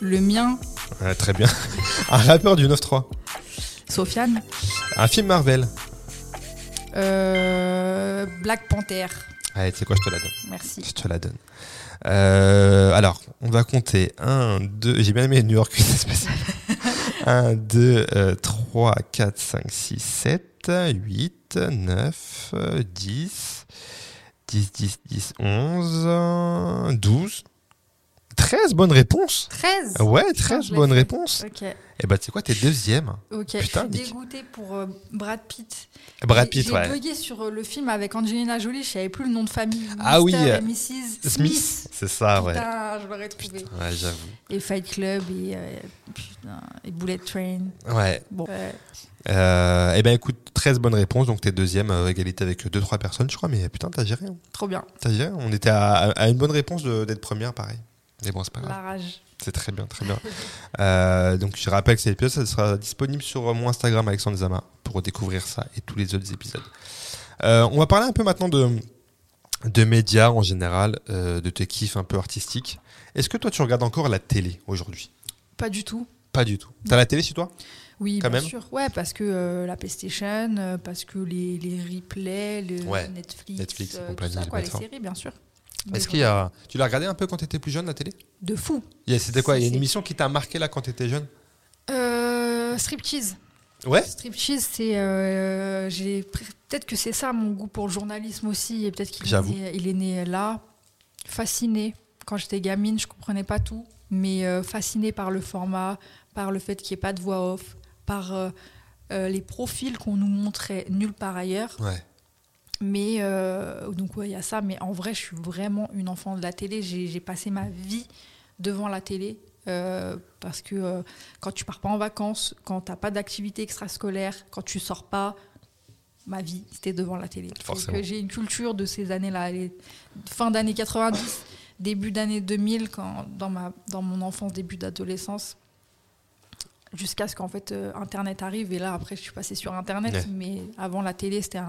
Le mien, Ouais, très bien. Un rappeur du 9-3. Sofiane. Un film Marvel. Euh, Black Panther. Allez, tu sais quoi, je te la donne. Merci. Je te la donne. Euh, alors, on va compter 1, 2, j'ai bien aimé New York Unité Spéciale. 1, 2, 3, 4, 5, 6, 7, 8, 9, 10, 10, 10, 10, 11, 12, 13 bonnes réponses. 13 Ouais, Putain, 13 je l'ai bonnes réponses. Ok. Et bah, tu sais quoi, t'es deuxième. Ok, Putain, je suis Nick. dégoûtée pour euh, Brad Pitt. Brad J'ai- Pitt, J'ai ouais. bugué sur euh, le film avec Angelina Jolie, je savais plus le nom de famille. Ah oui, euh, et Mrs. Smith. C'est ça, ouais. Putain, je l'aurais trouvé. Ouais, j'avoue. Et Fight Club et, euh, putain, et Bullet Train. Ouais. Bon. Euh, Euh, eh ben écoute, 13 bonnes réponses, donc t'es deuxième, euh, égalité avec 2-3 personnes, je crois, mais putain, t'as géré. hein. trop bien. T'as géré. On était à, à une bonne réponse de- d'être première, pareil. Mais bon, c'est pas grave. La rage. C'est très bien, très bien. Euh, donc je rappelle que cet épisode ça sera disponible sur mon Instagram Alexandre Zama pour découvrir ça et tous les autres épisodes. Euh, on va parler un peu maintenant de, de médias en général, euh, de tes kiffs un peu artistiques. Est-ce que toi tu regardes encore la télé aujourd'hui? Pas du tout. Pas du tout. T'as la télé chez toi? Oui, Quand bien même? sûr. Ouais, parce que euh, la PlayStation, euh, parce que les, les replays, le Ouais, Netflix, Netflix, euh, tout ça, quoi, les séries, bien sûr. Est-ce qu'il y a tu l'as regardé un peu quand t'étais plus jeune la télé? De fou. Il y a- C'était quoi? Il y a une émission qui t'a marqué là quand t'étais jeune? Euh, striptease. Ouais? Striptease, c'est. euh, j'ai peut-être que c'est ça mon goût pour le journalisme aussi, et peut-être qu'il est, il est né là. Fasciné. Quand j'étais gamine, je comprenais pas tout, mais euh, fasciné par le format, par le fait qu'il n'y ait pas de voix off, par euh, les profils qu'on nous montrait nulle part ailleurs. Ouais. Mais euh, donc ouais, il y a ça. Mais en vrai, je suis vraiment une enfant de la télé. J'ai passé ma vie devant la télé. euh, parce que euh, quand tu pars pas en vacances, quand t'as pas d'activité extrascolaire, quand tu sors pas, ma vie c'était devant la télé. J'ai une culture de ces années-là, fin d'année 90, début d'année 2000, quand, dans, ma, dans mon enfance, début d'adolescence, jusqu'à ce qu'en fait euh, Internet arrive. Et là, après, je suis passée sur Internet, Ouais. mais avant la télé, c'était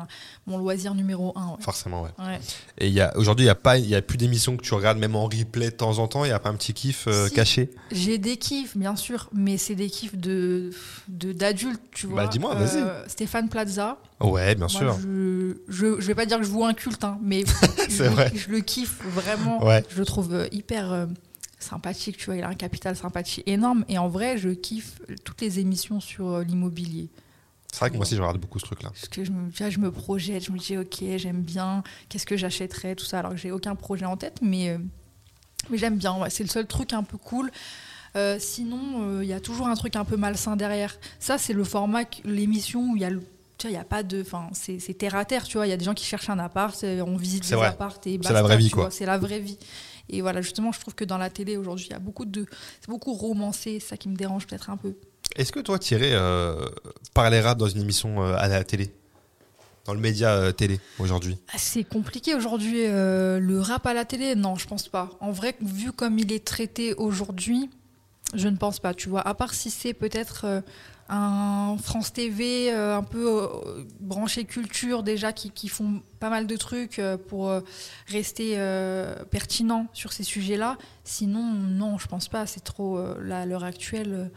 mon loisir numéro un. ouais. Forcément, ouais. Ouais. Et aujourd'hui, il y a pas, y a plus d'émissions que tu regardes même en replay de temps en temps. Il y a pas un petit kiff euh, Si. caché? J'ai des kiffs, bien sûr, mais c'est des kiffs de de- d'adultes, tu vois. Bah, dis-moi, vas-y. Euh, Stéphane Plaza. Ouais, bien Moi, sûr. Je, je, je vais pas dire que je vous un culte, hein, mais je, vrai. je le kiffe vraiment. Ouais. Je le trouve hyper sympathique, tu vois. Il a un capital sympathie énorme. Et en vrai, je kiffe toutes les émissions sur euh, l'immobilier. C'est vrai que moi aussi, je regarde beaucoup ce truc-là. Parce que je me, je projette, je me dis, ok, j'aime bien, qu'est-ce que j'achèterais, tout ça. Alors que j'ai aucun projet en tête, mais, euh, mais j'aime bien. ouais. C'est le seul truc un peu cool. Euh, sinon, euh, il y a toujours un truc un peu malsain derrière. Ça, c'est le format, l'émission où il y a le. Tu vois, il y a pas de. Enfin, c'est terre à terre, tu vois. Il y a des gens qui cherchent un appart, on visite des apparts et C'est la vraie vie, quoi. C'est la vraie vie. Et voilà, justement, je trouve que dans la télé aujourd'hui, il y a beaucoup de. C'est beaucoup romancé, c'est ça qui me dérange peut-être un peu. Est-ce que toi, irais euh, parler rap dans une émission euh, à la télé Dans le média euh, télé aujourd'hui? Ah, C'est compliqué aujourd'hui. euh, le rap à la télé, non, je pense pas. En vrai, vu comme il est traité aujourd'hui, je ne pense pas. Tu vois, à part si c'est peut-être un France TV euh, un peu euh, branché culture déjà qui, qui font pas mal de trucs euh, pour rester pertinent sur ces sujets-là. Sinon, non, je pense pas. C'est trop là, à l'heure actuelle.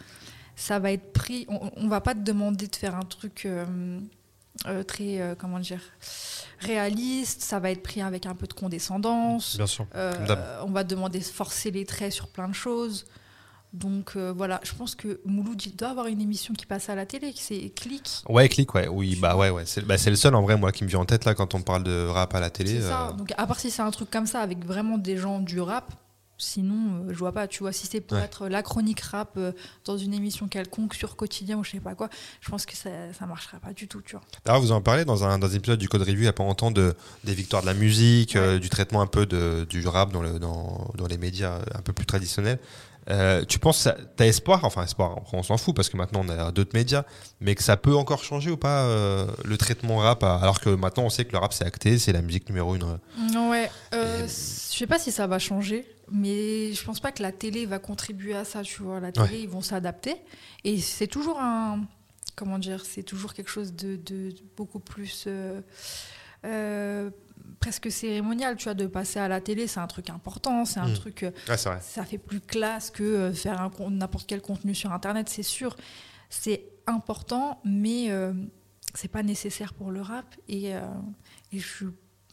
ça va être pris. On, va pas te demander de faire un truc euh, très euh, comment dire réaliste. Ça va être pris avec un peu de condescendance. Bien sûr. Euh, on va te demander de forcer les traits sur plein de choses. Donc euh, voilà, je pense que Mouloud il doit avoir une émission qui passe à la télé, c'est Click. Ouais, clic, ouais. Oui, bah ouais, ouais. C'est bah, c'est le seul en vrai, moi, qui me vient en tête là quand on parle de rap à la télé. C'est ça. euh, Donc à part si c'est un truc comme ça avec vraiment des gens du rap, sinon euh, je vois pas. Tu vois, si c'est pour Ouais. être la chronique rap dans une émission quelconque sur quotidien ou je sais pas quoi, je pense que ça, ça marcherait pas du tout, tu vois. D'ailleurs, vous en parlez dans un, dans un épisode du Code Review il y a pas longtemps de, des victoires de la musique, du traitement un peu de, du rap dans, le, dans, dans les médias un peu plus traditionnels. Euh, tu penses, t'as espoir, enfin espoir, on s'en fout parce que maintenant on a d'autres médias, mais que ça peut encore changer ou pas euh, le traitement rap, à- alors que maintenant on sait que le rap c'est acté, c'est la musique numéro une. euh, Ouais, euh, Et- je sais pas si ça va changer, mais je pense pas que la télé va contribuer à ça, tu vois. La télé, Ouais. ils vont s'adapter. Et c'est toujours un. Comment dire C'est toujours quelque chose de, de- de beaucoup plus. euh, euh, presque cérémonial, tu vois, de passer à la télé, c'est un truc important, c'est un Mm. truc. euh, ça fait plus classe que euh, faire n'importe quel contenu sur internet, c'est sûr. C'est important, mais euh, c'est pas nécessaire pour le rap. Et, euh, et je suis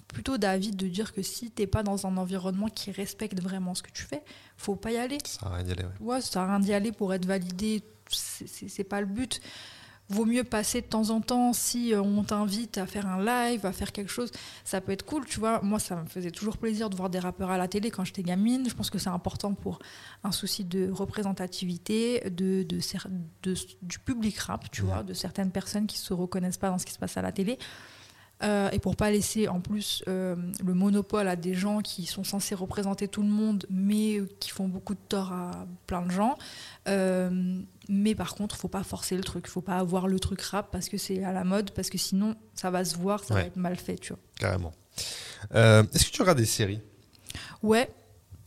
plutôt d'avis de dire que si t'es pas dans un environnement qui respecte vraiment ce que tu fais, faut pas y aller. Ça sert à rien d'y aller, ouais. Ouais, ça sert à rien d'y aller pour être validé, c'est pas le but. Vaut mieux passer de temps en temps si euh, on t'invite à faire un live, à faire quelque chose, ça peut être cool, tu vois. Moi, ça me faisait toujours plaisir de voir des rappeurs à la télé quand j'étais gamine. Je pense que c'est important pour un souci de représentativité, de, de, cer- de- du public rap, tu vois, de certaines personnes qui se reconnaissent pas dans ce qui se passe à la télé. Euh, et pour pas laisser en plus euh, le monopole à des gens qui sont censés représenter tout le monde, mais qui font beaucoup de tort à plein de gens. Euh, mais par contre, faut pas forcer le truc, faut pas avoir le truc rap parce que c'est à la mode, parce que sinon ça va se voir, ça Ouais. va être mal fait, tu vois. Carrément. Euh, Est-ce que tu regardes des séries? Ouais,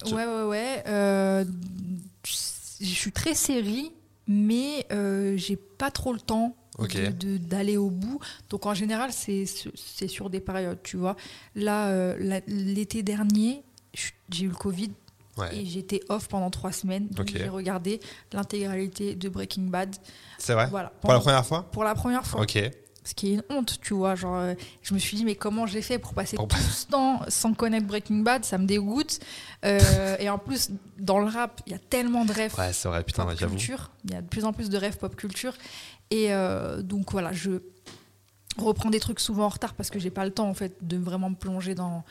ouais, ouais, ouais. Euh, je suis très série, mais euh, j'ai pas trop le temps d'aller au bout. Donc en général, c'est sur des périodes, tu vois. Là, euh, l'été dernier, j'ai eu le Covid Ouais. et j'étais off pendant trois semaines. Donc j'ai regardé l'intégralité de Breaking Bad. C'est vrai Voilà. Pour la première fois pour la première fois. Ok. Ce qui est une honte, tu vois. Genre, euh, je me suis dit, mais comment j'ai fait pour passer Pour tout ce temps sans connaître Breaking Bad? Ça me dégoûte. Euh, et en plus, dans le rap, il y a tellement de rêves Ouais, c'est vrai, putain, pop culture. Il y a de plus en plus de rêves pop culture. Et euh, donc voilà, je reprends des trucs souvent en retard parce que j'ai pas le temps en fait de vraiment me plonger dans,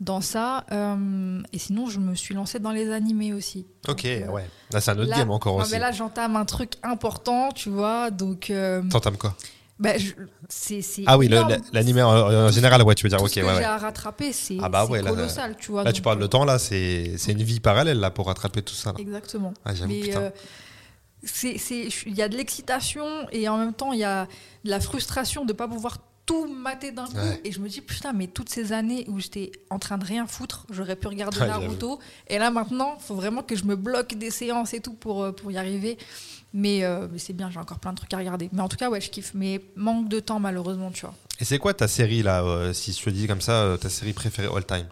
dans ça. Euh, et sinon, je me suis lancée dans les animés aussi. Ok, Donc, euh, ouais. Là, c'est un autre là- game encore ouais, aussi. mais là, j'entame un truc important, tu vois. Donc, euh, T'entames quoi bah, je- c'est c'est Ah oui, le- énorme. la- l'animé en, en général, ouais, tu veux dire, Tout ok, ce ouais, que j'ai ouais. à rattraper, c'est Ah bah ouais, là, colossal, tu vois. Là, tu parles de temps, là, c'est c'est une vie parallèle, là, pour rattraper tout ça. Là. Exactement. Ah, il y a de l'excitation et en même temps, il y a de la frustration de ne pas pouvoir tout mater d'un coup. Ouais. Et je me dis, putain, mais toutes ces années où j'étais en train de rien foutre, j'aurais pu regarder Ouais, Naruto. Et là, maintenant, il faut vraiment que je me bloque des séances et tout pour, euh, pour y arriver. Mais, euh, mais c'est bien, j'ai encore plein de trucs à regarder. Mais en tout cas, ouais, je kiffe. Mais manque de temps, malheureusement, tu vois. Et c'est quoi ta série, là, euh, si je te dis comme ça, euh, ta série préférée all time?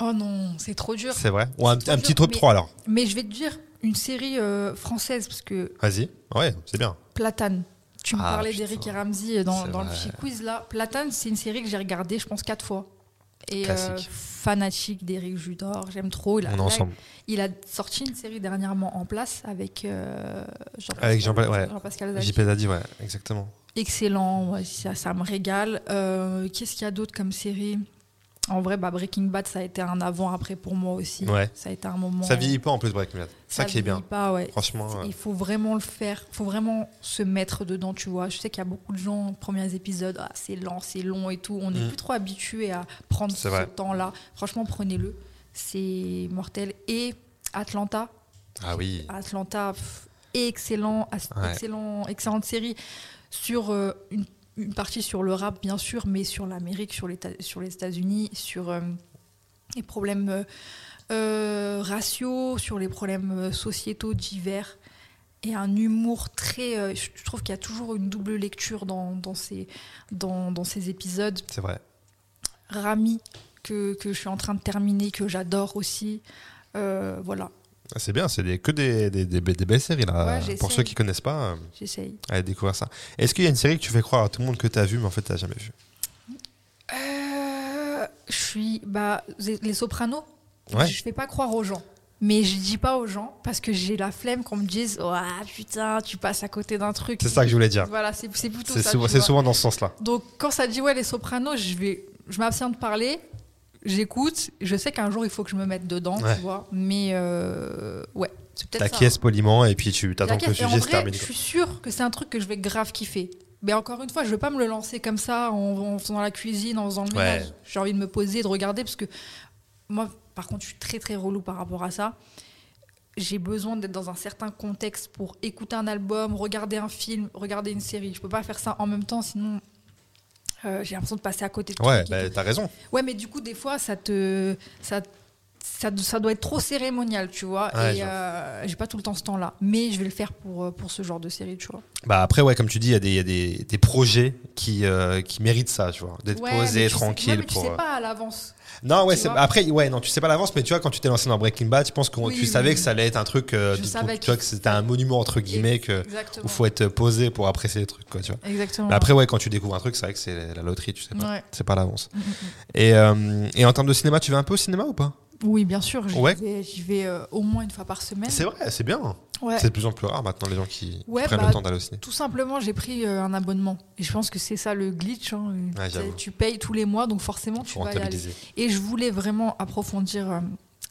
Oh non, c'est trop dur. C'est vrai? Ou un, un petit top mais- 3 alors? Mais je vais te dire une série française, parce que Vas-y. Ouais, c'est bien. Platane. Tu me Ah, parlais d'Eric et Ramsey dans, C'est dans le petit quiz là. Platane, c'est une série que j'ai regardée, je pense, quatre fois. Et euh, fanatique d'Eric Judor, j'aime trop. Il a, là, il a sorti une série dernièrement en place avec euh, Jean-Pascal Jean-Pa- ouais. Zaki. JP Zadi, ouais, exactement. Excellent, ouais, ça, ça me régale. Euh, Qu'est-ce qu'il y a d'autre comme série? En vrai, bah, Breaking Bad, ça a été un avant-après pour moi aussi. Ouais. Ça a été un moment. Ça vieillit pas en plus, Breaking Bad. Ça qui est bien. vieillit Pas, ouais. Franchement, ouais. Il faut vraiment le faire, il faut vraiment se mettre dedans, tu vois. Je sais qu'il y a beaucoup de gens, premiers épisodes, ah, c'est lent, c'est long et tout. On n'est Mm. plus trop habitué à prendre ce temps-là. Franchement, prenez-le. c'est mortel. Et Atlanta. Ah oui. Atlanta, pff, excellent, Ouais. excellent, excellente série sur euh, une, une partie sur le rap bien sûr, mais sur l'Amérique, sur sur les États-Unis, sur euh, les problèmes euh, euh, raciaux, sur les problèmes sociétaux divers. Et un humour très. euh, je trouve qu'il y a toujours une double lecture dans, dans, ces, dans, dans ces épisodes. C'est vrai. Rami, que, que je suis en train de terminer, que j'adore aussi. Voilà, Ah, C'est bien, c'est des- que des, des, des be- des belles séries là. Ouais. Pour ceux qui connaissent pas, euh, j'essaye. allez découvrir ça. Est-ce qu'il y a une série que tu fais croire à tout le monde que tu as vue, mais en fait tu n'as jamais vue? Euh, je suis. Bah, les Sopranos, Ouais. je fais pas croire aux gens. Mais je dis pas aux gens parce que j'ai la flemme qu'on me dise Oh putain, tu passes à côté d'un truc. C'est ça que je voulais dire. Voilà, c'est plutôt C'est ça. souvent, souvent dans ce sens-là. Donc quand ça dit ouais les Sopranos, je vais, je m'abstiens de parler, j'écoute, je sais qu'un jour il faut que je me mette dedans, Ouais. tu vois. Mais euh, ouais, c'est peut-être. T'acquiesces poliment et puis tu t'attends que le sujet se termine. Je suis sûre que c'est un truc que je vais grave kiffer. Mais encore une fois, je vais pas me le lancer comme ça en, en faisant la cuisine, en faisant le Ouais. ménage. J'ai envie de me poser, de regarder parce que moi, par contre, je suis très très relou par rapport à ça. J'ai besoin d'être dans un certain contexte pour écouter un album, regarder un film, regarder une série. Je peux pas faire ça en même temps, sinon j'ai l'impression de passer à côté de Ouais, bah, t'as raison. Ouais, mais du coup, des fois, ça te. Ça, ça, ça doit être trop cérémonial, tu vois. Ouais, et euh, j'ai pas tout le temps ce temps-là. Mais je vais le faire pour, euh, pour ce genre de série, tu vois. Bah après, ouais, comme tu dis, il y a des, il y a des, des projets qui, euh, qui méritent ça, tu vois. D'être Ouais, posé, tu sais- tranquille. ouais, mais tu sais euh, pas à l'avance. Non, ouais, tu après, ouais, non, tu sais pas l'avance, mais tu vois, quand tu t'es lancé dans Breaking Bad, je pense que Oui, tu oui, savais oui. que ça allait être un truc, euh, de- tu vois, que- c'était un monument entre guillemets, que Exactement. où faut être posé pour apprécier les trucs, quoi, tu vois. Exactement. Mais après, ouais, quand tu découvres un truc, c'est vrai que c'est la loterie, tu sais pas. C'est pas l'avance. Mm, mm, Et, euh, et en termes de cinéma, tu vas un peu au cinéma ou pas? Oui, bien sûr. J'y Ouais. vais, euh, au moins une fois par semaine. C'est vrai, c'est bien. Ouais. C'est de plus en plus rare maintenant les gens qui, prennent bah, le temps d'aller au ciné. Tout simplement, j'ai pris euh, un abonnement. Et je pense que c'est ça le glitch. hein. Tu payes tous les mois, donc forcément, tu vas y aller. Et je voulais vraiment approfondir euh,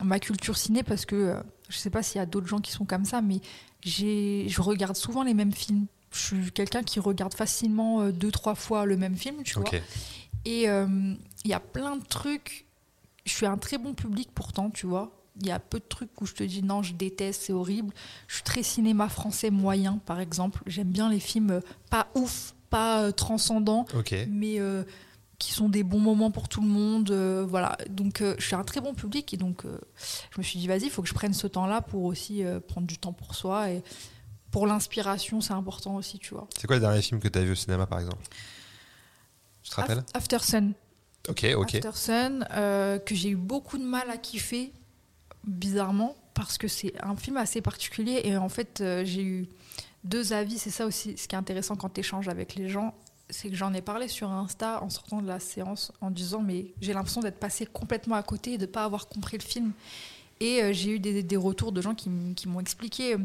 ma culture ciné parce que je sais pas s'il y a d'autres gens qui sont comme ça, mais je regarde souvent les mêmes films. Je suis quelqu'un qui regarde facilement deux, trois fois le même film, tu vois. Et il y a plein de trucs. Je suis un très bon public pourtant, tu vois. Il y a peu de trucs où je te dis non, je déteste, c'est horrible. Je suis très cinéma français moyen, par exemple. J'aime bien les films euh, pas ouf, pas euh, transcendants, mais euh, qui sont des bons moments pour tout le monde. euh, voilà. Donc, euh, je suis un très bon public et donc je me suis dit, vas-y, il faut que je prenne ce temps-là pour aussi prendre du temps pour soi et pour l'inspiration, c'est important aussi, tu vois. C'est quoi le dernier film que tu as vu au cinéma par exemple? Tu te rappelles? Af- After Sun. Ok, ok. After Sun, euh, que j'ai eu beaucoup de mal à kiffer, bizarrement, parce que c'est un film assez particulier et en fait, euh, j'ai eu deux avis. C'est ça aussi ce qui est intéressant quand tu échanges avec les gens. C'est que j'en ai parlé sur Insta en sortant de la séance en disant mais j'ai l'impression d'être passé complètement à côté et de ne pas avoir compris le film. Et euh, j'ai eu des, des retours de gens qui, qui m'ont expliqué euh,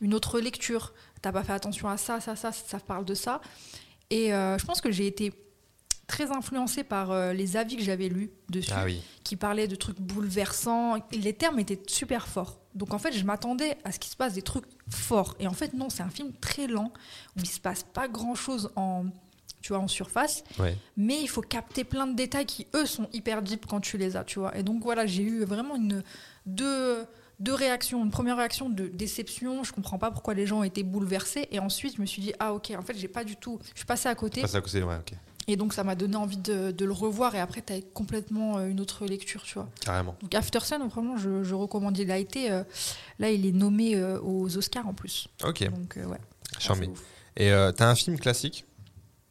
une autre lecture. T'as pas fait attention à ça, ça, ça, ça parle de ça. Et je pense que j'ai été très influencée par euh, les avis que j'avais lus dessus, Ah oui. qui parlaient de trucs bouleversants. Les termes étaient super forts. Donc en fait, je m'attendais à ce qu'il se passe des trucs forts. Et en fait, non, c'est un film très lent, où il se passe pas grand-chose en, tu vois, en surface. Ouais. Mais il faut capter plein de détails qui, eux, sont hyper deep quand tu les as, tu vois. Et donc voilà, j'ai eu vraiment une, deux, deux réactions. Une première réaction de déception, je comprends pas pourquoi les gens ont été bouleversés. Et ensuite, je me suis dit, ah ok, en fait, j'ai pas du tout... Je suis passée à côté. Passer à côté, ouais, ok. Et donc, ça m'a donné envie de, de le revoir. Et après, tu as complètement euh, une autre lecture, tu vois. Carrément. Donc, After Sun, vraiment, je, je recommande. Il a été. euh, là, il est nommé euh, aux Oscars en plus. Ok, Donc, euh, ouais. charmé. ouf. Et euh, t'as un film classique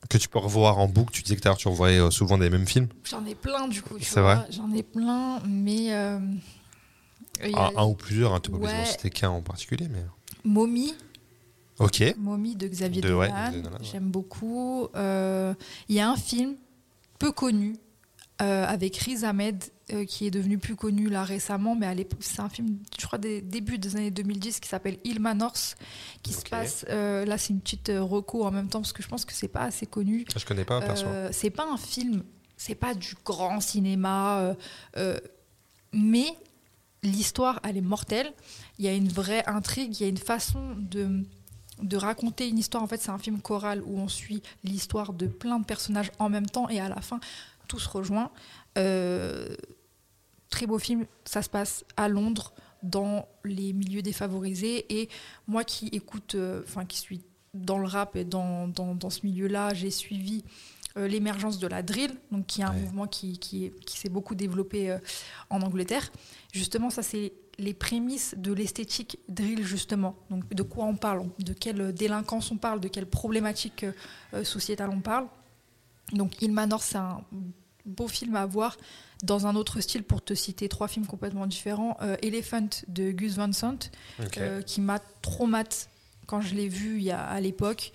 que tu peux revoir en boucle? Tu disais que tu revoyais souvent des mêmes films. J'en ai plein, du coup. tu C'est vrai J'en ai plein, mais. a Un, ou plusieurs, hein, tu peux pas Ouais. besoin de citer qu'un en particulier, mais. Mommy, Ok. Mommy de Xavier De- ouais, Dolan. Ouais. J'aime beaucoup. Euh, Il y a un film peu connu euh, avec Riz Ahmed euh, qui est devenu plus connu là récemment, mais à l'époque, c'est un film, je crois, des débuts des années 2010 qui s'appelle Ilma North, qui se passe. euh, là, c'est une petite reco en même temps parce que je pense que c'est pas assez connu. Je connais pas, perso. C'est pas un film, c'est pas du grand cinéma, mais l'histoire, elle est mortelle. Il y a une vraie intrigue, il y a une façon de, de raconter une histoire. En fait, c'est un film choral où on suit l'histoire de plein de personnages en même temps et à la fin, tout se rejoint. Euh, très beau film. Ça se passe à Londres, dans les milieux défavorisés. Et moi qui écoute, euh, enfin qui suis dans le rap et dans, dans, dans ce milieu-là, j'ai suivi euh, l'émergence de la drill, donc qui est un Ouais. mouvement qui, qui, qui s'est beaucoup développé euh, en Angleterre. Justement, ça c'est les prémices de l'esthétique drill justement. Donc de quoi on parle, de quelle délinquance on parle, de quelle problématique euh, sociétale on parle. Donc Il Manor, c'est un beau film à voir dans un autre style pour te citer trois films complètement différents. Euh, Elephant de Gus Van Sant, euh, qui m'a traumatisé quand je l'ai vu il y a, à l'époque,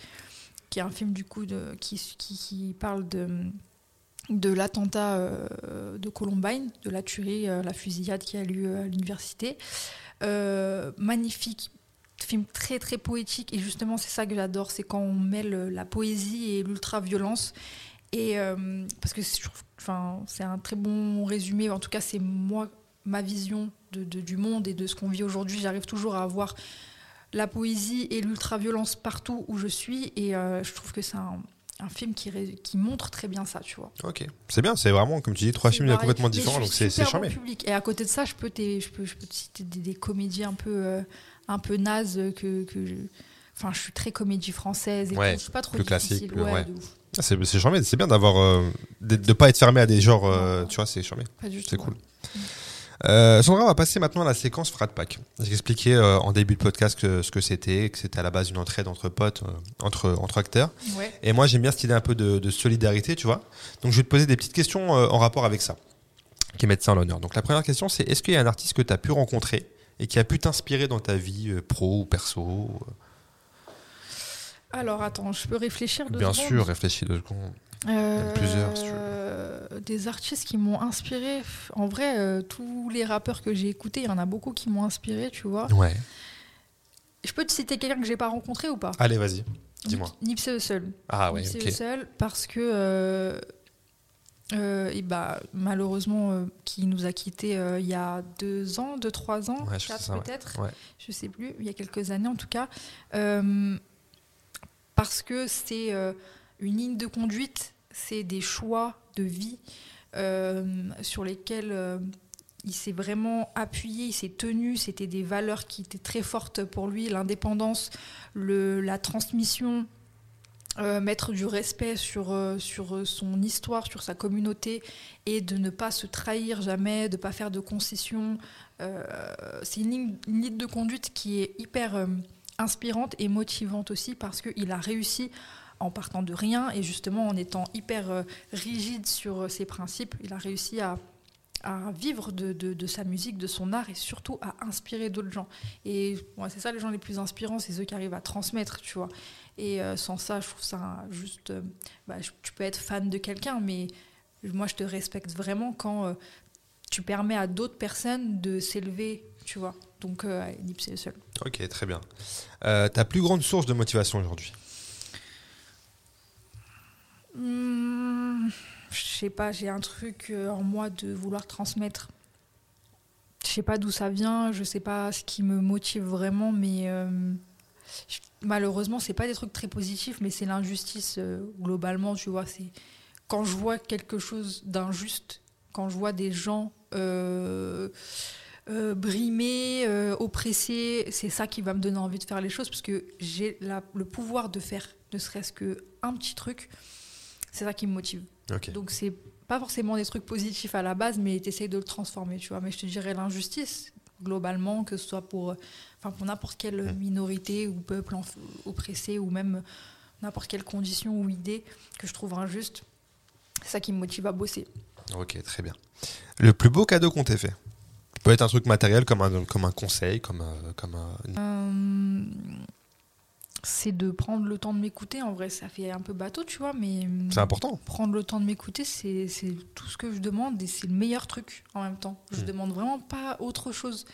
qui est un film du coup de, qui, qui, qui parle de, de l'attentat euh, de Columbine, de la tuerie, euh, la fusillade qui a lieu à l'université. Euh, magnifique film très très poétique et justement c'est ça que j'adore, c'est quand on mêle la poésie et l'ultra-violence. Et parce que enfin, c'est un très bon résumé, en tout cas c'est moi, ma vision de, du monde et de ce qu'on vit aujourd'hui. J'arrive toujours à avoir la poésie et l'ultra-violence partout où je suis et je trouve que c'est un, un film qui, ré- qui montre très bien ça, tu vois. Ok. C'est bien, c'est vraiment, comme tu dis, trois films complètement différents, donc c'est charmé. public. Et à côté de ça, je peux, je peux, je peux te citer des, des comédies un peu, euh, un peu nazes que, que je... Enfin, je suis très comédie française et Ouais, tout. Je suis pas trop plus classique, plus- ouais. de ouf. Ah, C'est charmé, c'est bien d'avoir. euh, de ne pas être fermé à des genres, euh, tu vois, c'est charmé. Pas du tout. C'est cool. ouais. Euh, Sandra, on va passer maintenant à la séquence Frat Pack. J'ai expliqué euh, en début de podcast que- ce que c'était, que c'était à la base une entraide entre potes, euh, entre, entre acteurs. Ouais. Et moi, j'aime bien cette idée un peu de, de solidarité, tu vois. Donc, je vais te poser des petites questions en rapport avec ça, qui mettent ça en l'honneur. Donc, la première question, c'est est-ce qu'il y a un artiste que tu as pu rencontrer et qui a pu t'inspirer dans ta vie pro ou perso Alors, attends, je peux réfléchir deux Bien secondes sûr, réfléchis deux secondes. Euh, plusieurs, si tu veux. Des artistes qui m'ont inspiré. En vrai, euh, tous les rappeurs que j'ai écoutés, il y en a beaucoup qui m'ont inspiré, tu vois. Ouais. Je peux te citer quelqu'un que j'ai pas rencontré ou pas? Allez, vas-y, dis-moi. Nip- Nipsey Hussle. Ah ouais, Nipsey ok. Hussle, parce que euh, euh, et bah, malheureusement, euh, qui nous a quittés euh, il y a deux ans, deux, trois ans, Ouais, quatre peut-être, Ouais. je sais plus, il y a quelques années en tout cas, parce que c'est une ligne de conduite, c'est des choix de vie euh, sur lesquels euh, il s'est vraiment appuyé, il s'est tenu, c'était des valeurs qui étaient très fortes pour lui, l'indépendance, la transmission, euh, mettre du respect sur, sur son histoire, sur sa communauté, et de ne pas se trahir jamais, de ne pas faire de concessions. C'est une ligne, une ligne de conduite qui est hyper inspirante et motivante aussi parce qu'il a réussi en partant de rien et justement en étant hyper euh, rigide sur euh, ses principes, il a réussi à, vivre de, sa musique, de son art et surtout à inspirer d'autres gens. Et ouais, c'est ça les gens les plus inspirants, c'est ceux qui arrivent à transmettre, tu vois. Et euh, sans ça, je trouve ça juste... bah, tu peux être fan de quelqu'un, mais moi je te respecte vraiment quand tu permets à d'autres personnes de s'élever, tu vois. Donc euh, Nipsey Hussle. Ok, très bien. Ta plus grande source de motivation aujourd'hui? Hmm, je sais pas, j'ai un truc euh, en moi de vouloir transmettre. Je sais pas d'où ça vient, je sais pas ce qui me motive vraiment, mais euh, malheureusement, c'est pas des trucs très positifs, mais c'est l'injustice euh, globalement, tu vois. Quand je vois quelque chose d'injuste, quand je vois des gens brimés, oppressés, c'est ça qui va me donner envie de faire les choses, parce que j'ai le pouvoir de faire ne serait-ce que un petit truc. C'est ça qui me motive. Ok. Donc c'est pas forcément des trucs positifs à la base, mais t'essayes de le transformer, tu vois. Mais je te dirais l'injustice, globalement, que ce soit pour, euh, enfin, pour n'importe quelle Mm. minorité ou peuple oppressé ou même n'importe quelle condition ou idée que je trouve injuste, c'est ça qui me motive à bosser. Ok, très bien. Le plus beau cadeau qu'on t'ait fait? Peut être un truc matériel comme un, comme un conseil, comme un, comme un- Euh, c'est de prendre le temps de m'écouter. En vrai, ça fait un peu bateau, tu vois, mais C'est important. prendre le temps de m'écouter, c'est tout ce que je demande et c'est le meilleur truc en même temps. Je Mm. demande vraiment pas autre chose.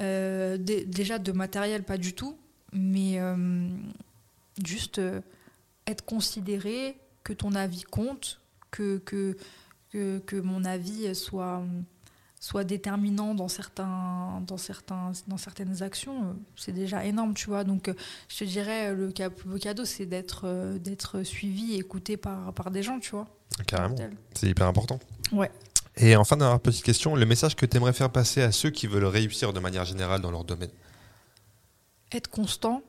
Euh, dé- déjà de matériel, pas du tout, mais euh, juste euh, être considéré, que ton avis compte, que, que, que, que mon avis soit, soit déterminant dans, certains, dans, certains, dans certaines actions, euh, c'est déjà énorme, tu vois. Donc, euh, je te dirais, le plus beau cadeau, c'est d'être euh, d'être suivi, écouté par, par des gens, tu vois. Carrément. C'est hyper important. Ouais. Et enfin, dernière petite question, le message que tu aimerais faire passer à ceux qui veulent réussir de manière générale dans leur domaine? Être constant,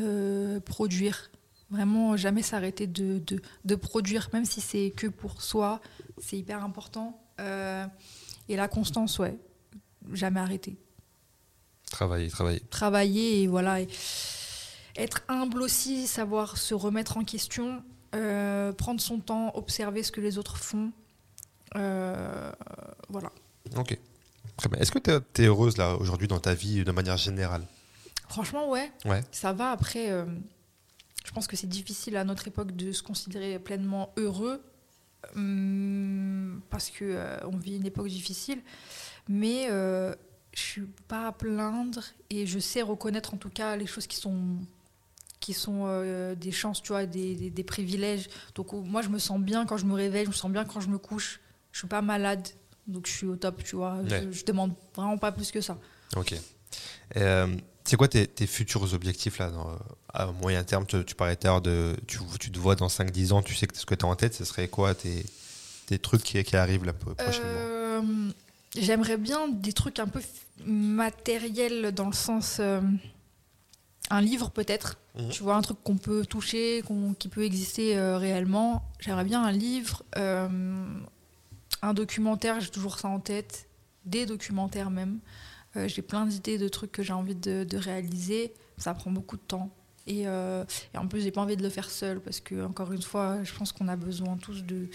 euh, produire. Vraiment, jamais s'arrêter de, de, de produire, même si c'est que pour soi, c'est hyper important. Euh, et la constance, ouais, jamais arrêter. Travailler, travailler. Travailler et voilà. et être humble aussi, savoir se remettre en question, euh, prendre son temps, observer ce que les autres font. Euh, voilà. Ok. Très bien. Est-ce que tu es, heureuse là aujourd'hui dans ta vie de manière générale? Franchement, ouais. Ouais. Ça va. Après, euh, je pense que c'est difficile à notre époque de se considérer pleinement heureux parce que euh, on vit une époque difficile. Mais euh, je suis pas à plaindre et je sais reconnaître en tout cas les choses qui sont qui sont euh, des chances, tu vois, des, des- des privilèges. Donc euh, moi, je me sens bien quand je me réveille, je me sens bien quand je me couche. Je suis pas malade, donc je suis au top, tu vois. Ouais. Je, je demande vraiment pas plus que ça. Ok. C'est quoi tes, tes futurs objectifs là dans- à moyen terme? Tu, tu parlais de tu, tu te vois dans 5-10 ans, tu sais que ce que tu as en tête, ce serait quoi tes, tes trucs qui, qui arrivent là pro- prochainement? Euh, J'aimerais bien des trucs un peu matériels dans le sens. euh, un livre peut-être. Mhm. Tu vois, un truc qu'on peut toucher, qu'on- qui peut exister euh, réellement. J'aimerais bien un livre, euh, un documentaire, j'ai toujours ça en tête. Des documentaires même. Euh, j'ai plein d'idées de trucs que j'ai envie de, de réaliser. Ça prend beaucoup de temps. Et, euh, et en plus, j'ai pas envie de le faire seul parce que, encore une fois, je pense qu'on a besoin tous de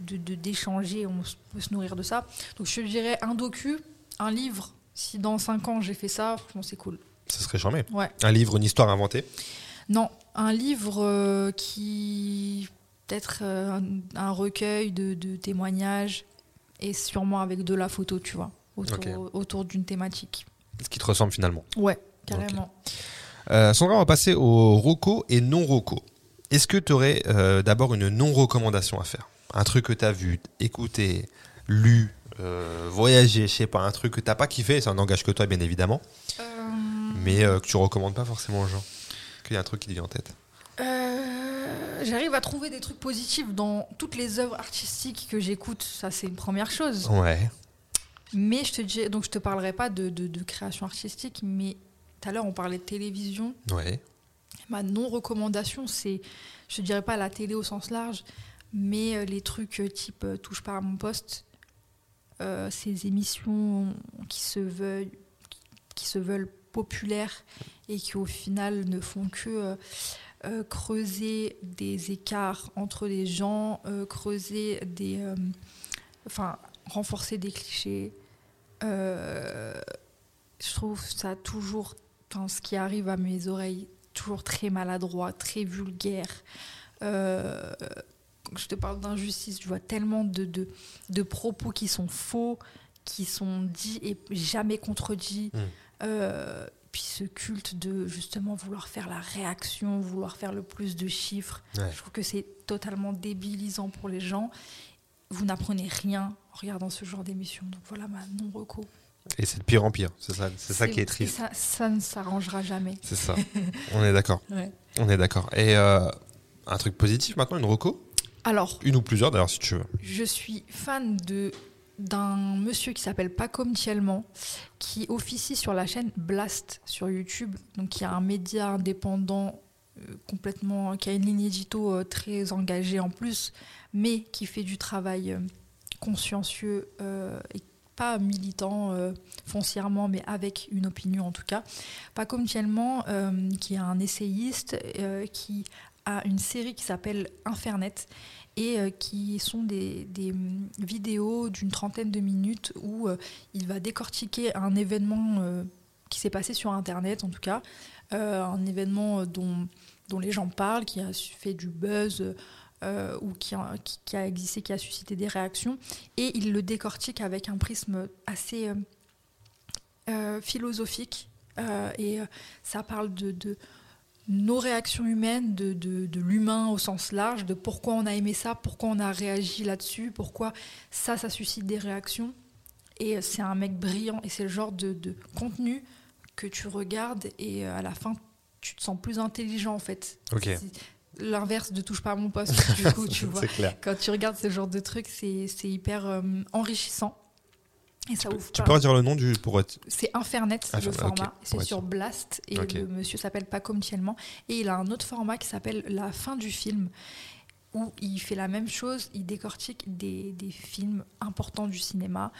de- de- d'échanger, on peut se nourrir de ça. Donc je dirais un docu, un livre. Si dans 5 ans j'ai fait ça, franchement c'est cool. Ce serait charmé. Ouais. Un livre, une histoire inventée? Non, un livre euh, qui peut-être un, un recueil de témoignages et sûrement avec de la photo, tu vois, autour, d'une thématique. Ce qui te ressemble finalement. Ouais, carrément. Euh, Sandra, on va passer au roco et non roco. Est-ce que tu aurais euh, d'abord une non-recommandation à faire? Un truc que tu as vu, écouté, lu, euh, voyagé, je sais pas, un truc que t'as pas kiffé, ça n'engage que toi bien évidemment, Euh, mais que tu recommandes pas forcément aux gens. Qu'il y a un truc qui te vient en tête. J'arrive à trouver des trucs positifs dans toutes les œuvres artistiques que j'écoute. Ça, c'est une première chose. Ouais. Mais je te dis, donc je te parlerai pas de, de- de création artistique, mais tout à l'heure on parlait de télévision. Ouais. Ma non-recommandation, c'est, je dirais pas la télé au sens large, mais euh, les trucs euh, type euh, touche pas à mon poste, euh, ces émissions qui se veulent, qui se veulent populaires et qui au final ne font que euh, euh, creuser des écarts entre les gens, creuser des, enfin renforcer des clichés. Euh, je trouve ça toujours, enfin, ce qui arrive à mes oreilles, toujours très maladroit, très vulgaire. Euh, quand je te parle d'injustice, je vois tellement de, de, de propos qui sont faux, qui sont dits et jamais contredits. Mm. Euh, puis ce culte de justement vouloir faire la réaction, vouloir faire le plus de chiffres. Ouais. Je trouve que c'est totalement débilisant pour les gens. Vous n'apprenez rien en regardant ce genre d'émission. Donc voilà ma non-reco. Et c'est de pire en pire. C'est ça, c'est ça qui est triste. Ça, ça ne s'arrangera jamais. C'est ça. On est d'accord. Ouais. On est d'accord. Et euh, un truc positif maintenant, une roco Alors, Une ou plusieurs d'ailleurs si tu veux. je suis fan de d'un monsieur qui s'appelle Paco Mtielman, qui officie sur la chaîne Blast sur YouTube, donc qui a un média indépendant complètement, qui a une ligne édito euh, très engagée en plus, mais qui fait du travail euh, consciencieux euh, et pas militant euh, foncièrement, mais avec une opinion en tout cas. Mtielman, euh, qui est un essayiste, euh, qui a une série qui s'appelle Infernet et euh, qui sont des, des, vidéos d'une trentaine de minutes où euh, il va décortiquer un événement euh, qui s'est passé sur Internet en tout cas, euh, un événement euh, dont, dont les gens parlent, qui a fait du buzz euh, ou qui a, existé, qui a suscité des réactions, et il le décortique avec un prisme assez philosophique, et ça parle de, nos réactions humaines, de, de, l'humain au sens large, de pourquoi on a aimé ça, pourquoi on a réagi là-dessus, pourquoi ça, ça suscite des réactions. Et c'est un mec brillant et c'est le genre de contenu que tu regardes et euh, à la fin, tu te sens plus intelligent en fait. Ok. L'inverse de touche pas à mon poste, du coup, tu vois. Clair. Quand tu regardes ce genre de trucs, c'est hyper euh, enrichissant. Et ça ouvre Tu pas- peux redire le nom du pour être. C'est Infernet, le Infernet, format. C'est sur Blast. Et le monsieur s'appelle Paco Mtielman. Et il a un autre format qui s'appelle La fin du film, où il fait la même chose. Il décortique des, des films importants du cinéma.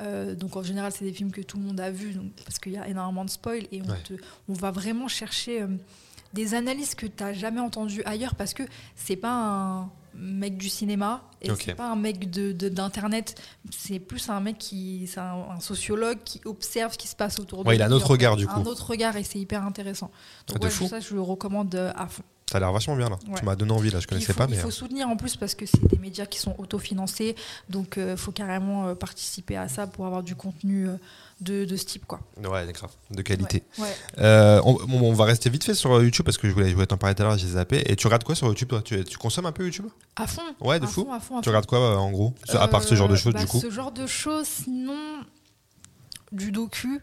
Euh, donc en général, c'est des films que tout le monde a vus, donc, parce qu'il y a énormément de spoil. Et on, Ouais. te- on va vraiment chercher euh, des analyses que tu n'as jamais entendues ailleurs, parce que c'est pas un mec du cinéma et Ok. c'est pas un mec de de- d'internet c'est plus un mec qui c'est un, un sociologue qui observe ce qui se passe autour de Ouais, il a un lui, autre regard, du un coup. autre regard et c'est hyper intéressant Ah, donc de fou. ça je le recommande euh, à fond Ça a l'air vachement bien là. Ouais. Tu m'as donné envie là, je connaissais faut, pas, il faut euh, soutenir en plus parce que c'est des médias qui sont autofinancés donc il faut carrément euh, participer à ça pour avoir du contenu euh, de, de ce type quoi Ouais, grave. De qualité. Ouais. Ouais. Euh, on, va rester vite fait sur euh, YouTube parce que je voulais, je voulais t'en parler tout à l'heure, j'ai zappé. Et tu regardes quoi sur YouTube toi? Tu, tu consommes un peu YouTube? À fond Ouais, de à fou. fond, à fond, à Tu fond. regardes quoi euh, en gros? À part ce genre de Euh, choses bah, du coup? ce genre de choses sinon du docu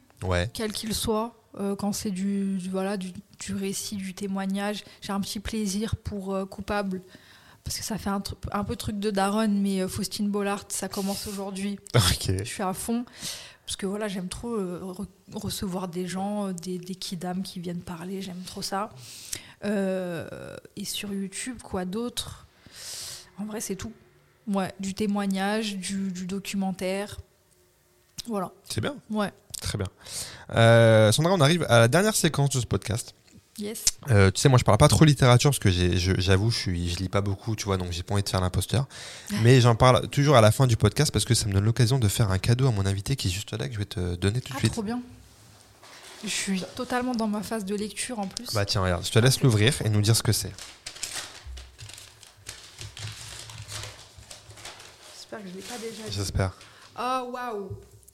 quel qu'il soit, euh, quand c'est du, du- voilà, du, du récit, du témoignage, j'ai un petit plaisir pour euh, Coupable. Parce que ça fait un, un peu truc de daronne, mais euh, Faustine Bollard, ça commence aujourd'hui. Ok. Je suis à fond. Parce que voilà, j'aime trop re- recevoir des gens, des, des kidams qui viennent parler, j'aime trop ça. Et sur YouTube, quoi d'autre? En vrai, c'est tout. Ouais, du témoignage, du, du documentaire. Voilà, C'est bien, ouais, très bien. Euh, Sandra, on arrive à la dernière séquence de ce podcast. yes. Euh, tu sais, moi, je parle pas trop littérature parce que j'avoue, je, suis, je lis pas beaucoup, tu vois, donc j'ai pas envie de faire l'imposteur. Mais j'en parle toujours à la fin du podcast parce que ça me donne l'occasion de faire un cadeau à mon invité qui est juste là que je vais te donner tout de Ah, suite. trop bien. Je suis totalement dans ma phase de lecture en plus. Bah tiens, regarde, je te laisse l'ouvrir et nous dire ce que c'est. J'espère que je l'ai pas déjà. J'espère. Oh waouh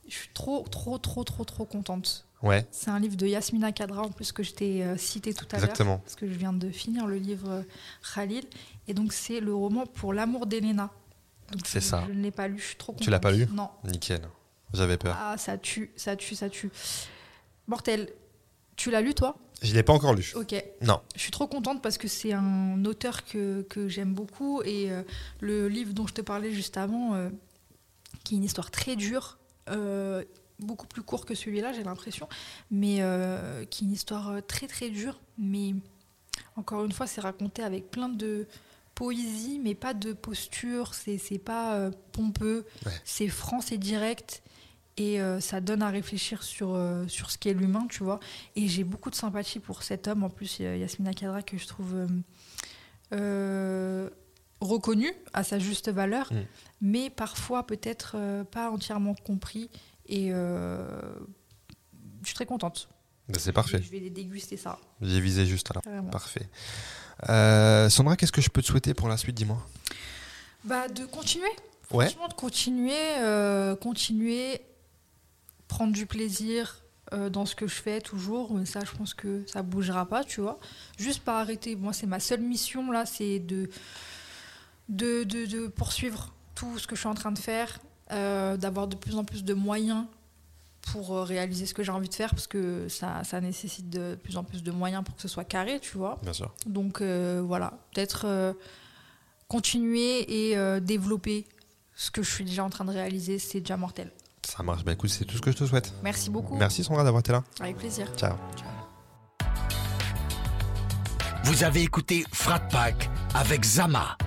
Je suis trop, trop, trop, trop, trop contente. Ouais, C'est un livre de Yasmina Kadra en plus que je t'ai euh, cité tout à l'heure. exactement. Parce que je viens de finir le livre euh, Khalil. Et donc c'est le roman Pour l'amour d'Elena. C'est ça. Je ne l'ai pas lu, je suis trop contente. Tu l'as pas lu Non. Nickel. J'avais peur. Ah, ça tue, ça tue, ça tue. Mortel. Tu l'as lu toi? Je l'ai pas encore lu. Ok. Non. Je suis trop contente parce que c'est un auteur que, que j'aime beaucoup et euh, le livre dont je te parlais juste avant, qui est une histoire très dure, beaucoup plus court que celui-là, j'ai l'impression, mais euh, qui est une histoire euh, très très dure, mais encore une fois, c'est raconté avec plein de poésie, mais pas de posture, c'est pas euh, pompeux, Ouais. c'est franc, c'est direct. Et euh, ça donne à réfléchir sur, euh, sur ce qu'est l'humain, tu vois. Et j'ai beaucoup de sympathie pour cet homme. En plus, Yasmina Kadra que je trouve euh, euh, reconnu à sa juste valeur, Mm. mais parfois peut-être euh, pas entièrement compris. Et euh, je suis très contente. Bah, c'est parfait. Je vais déguster ça. J'ai visé juste alors. carrément. Parfait. Euh, Sandra, qu'est-ce que je peux te souhaiter pour la suite, dis-moi? Bah, de continuer. Ouais. Franchement, de continuer, continuer, prendre du plaisir euh, dans ce que je fais toujours. Mais ça, je pense que ça bougera pas, tu vois. Juste pas arrêter. Moi, c'est ma seule mission là, c'est de, de, de, de poursuivre tout ce que je suis en train de faire, euh, d'avoir de plus en plus de moyens pour euh, réaliser ce que j'ai envie de faire parce que ça, ça nécessite de plus en plus de moyens pour que ce soit carré, tu vois. Bien sûr. Donc euh, voilà, peut-être euh, continuer et euh, développer ce que je suis déjà en train de réaliser, c'est déjà mortel. Ça marche. Bah écoute, c'est tout ce que je te souhaite. Merci beaucoup. Merci Sandra d'avoir été là. Avec plaisir. Ciao. Vous avez écouté Frat Pack avec Zama,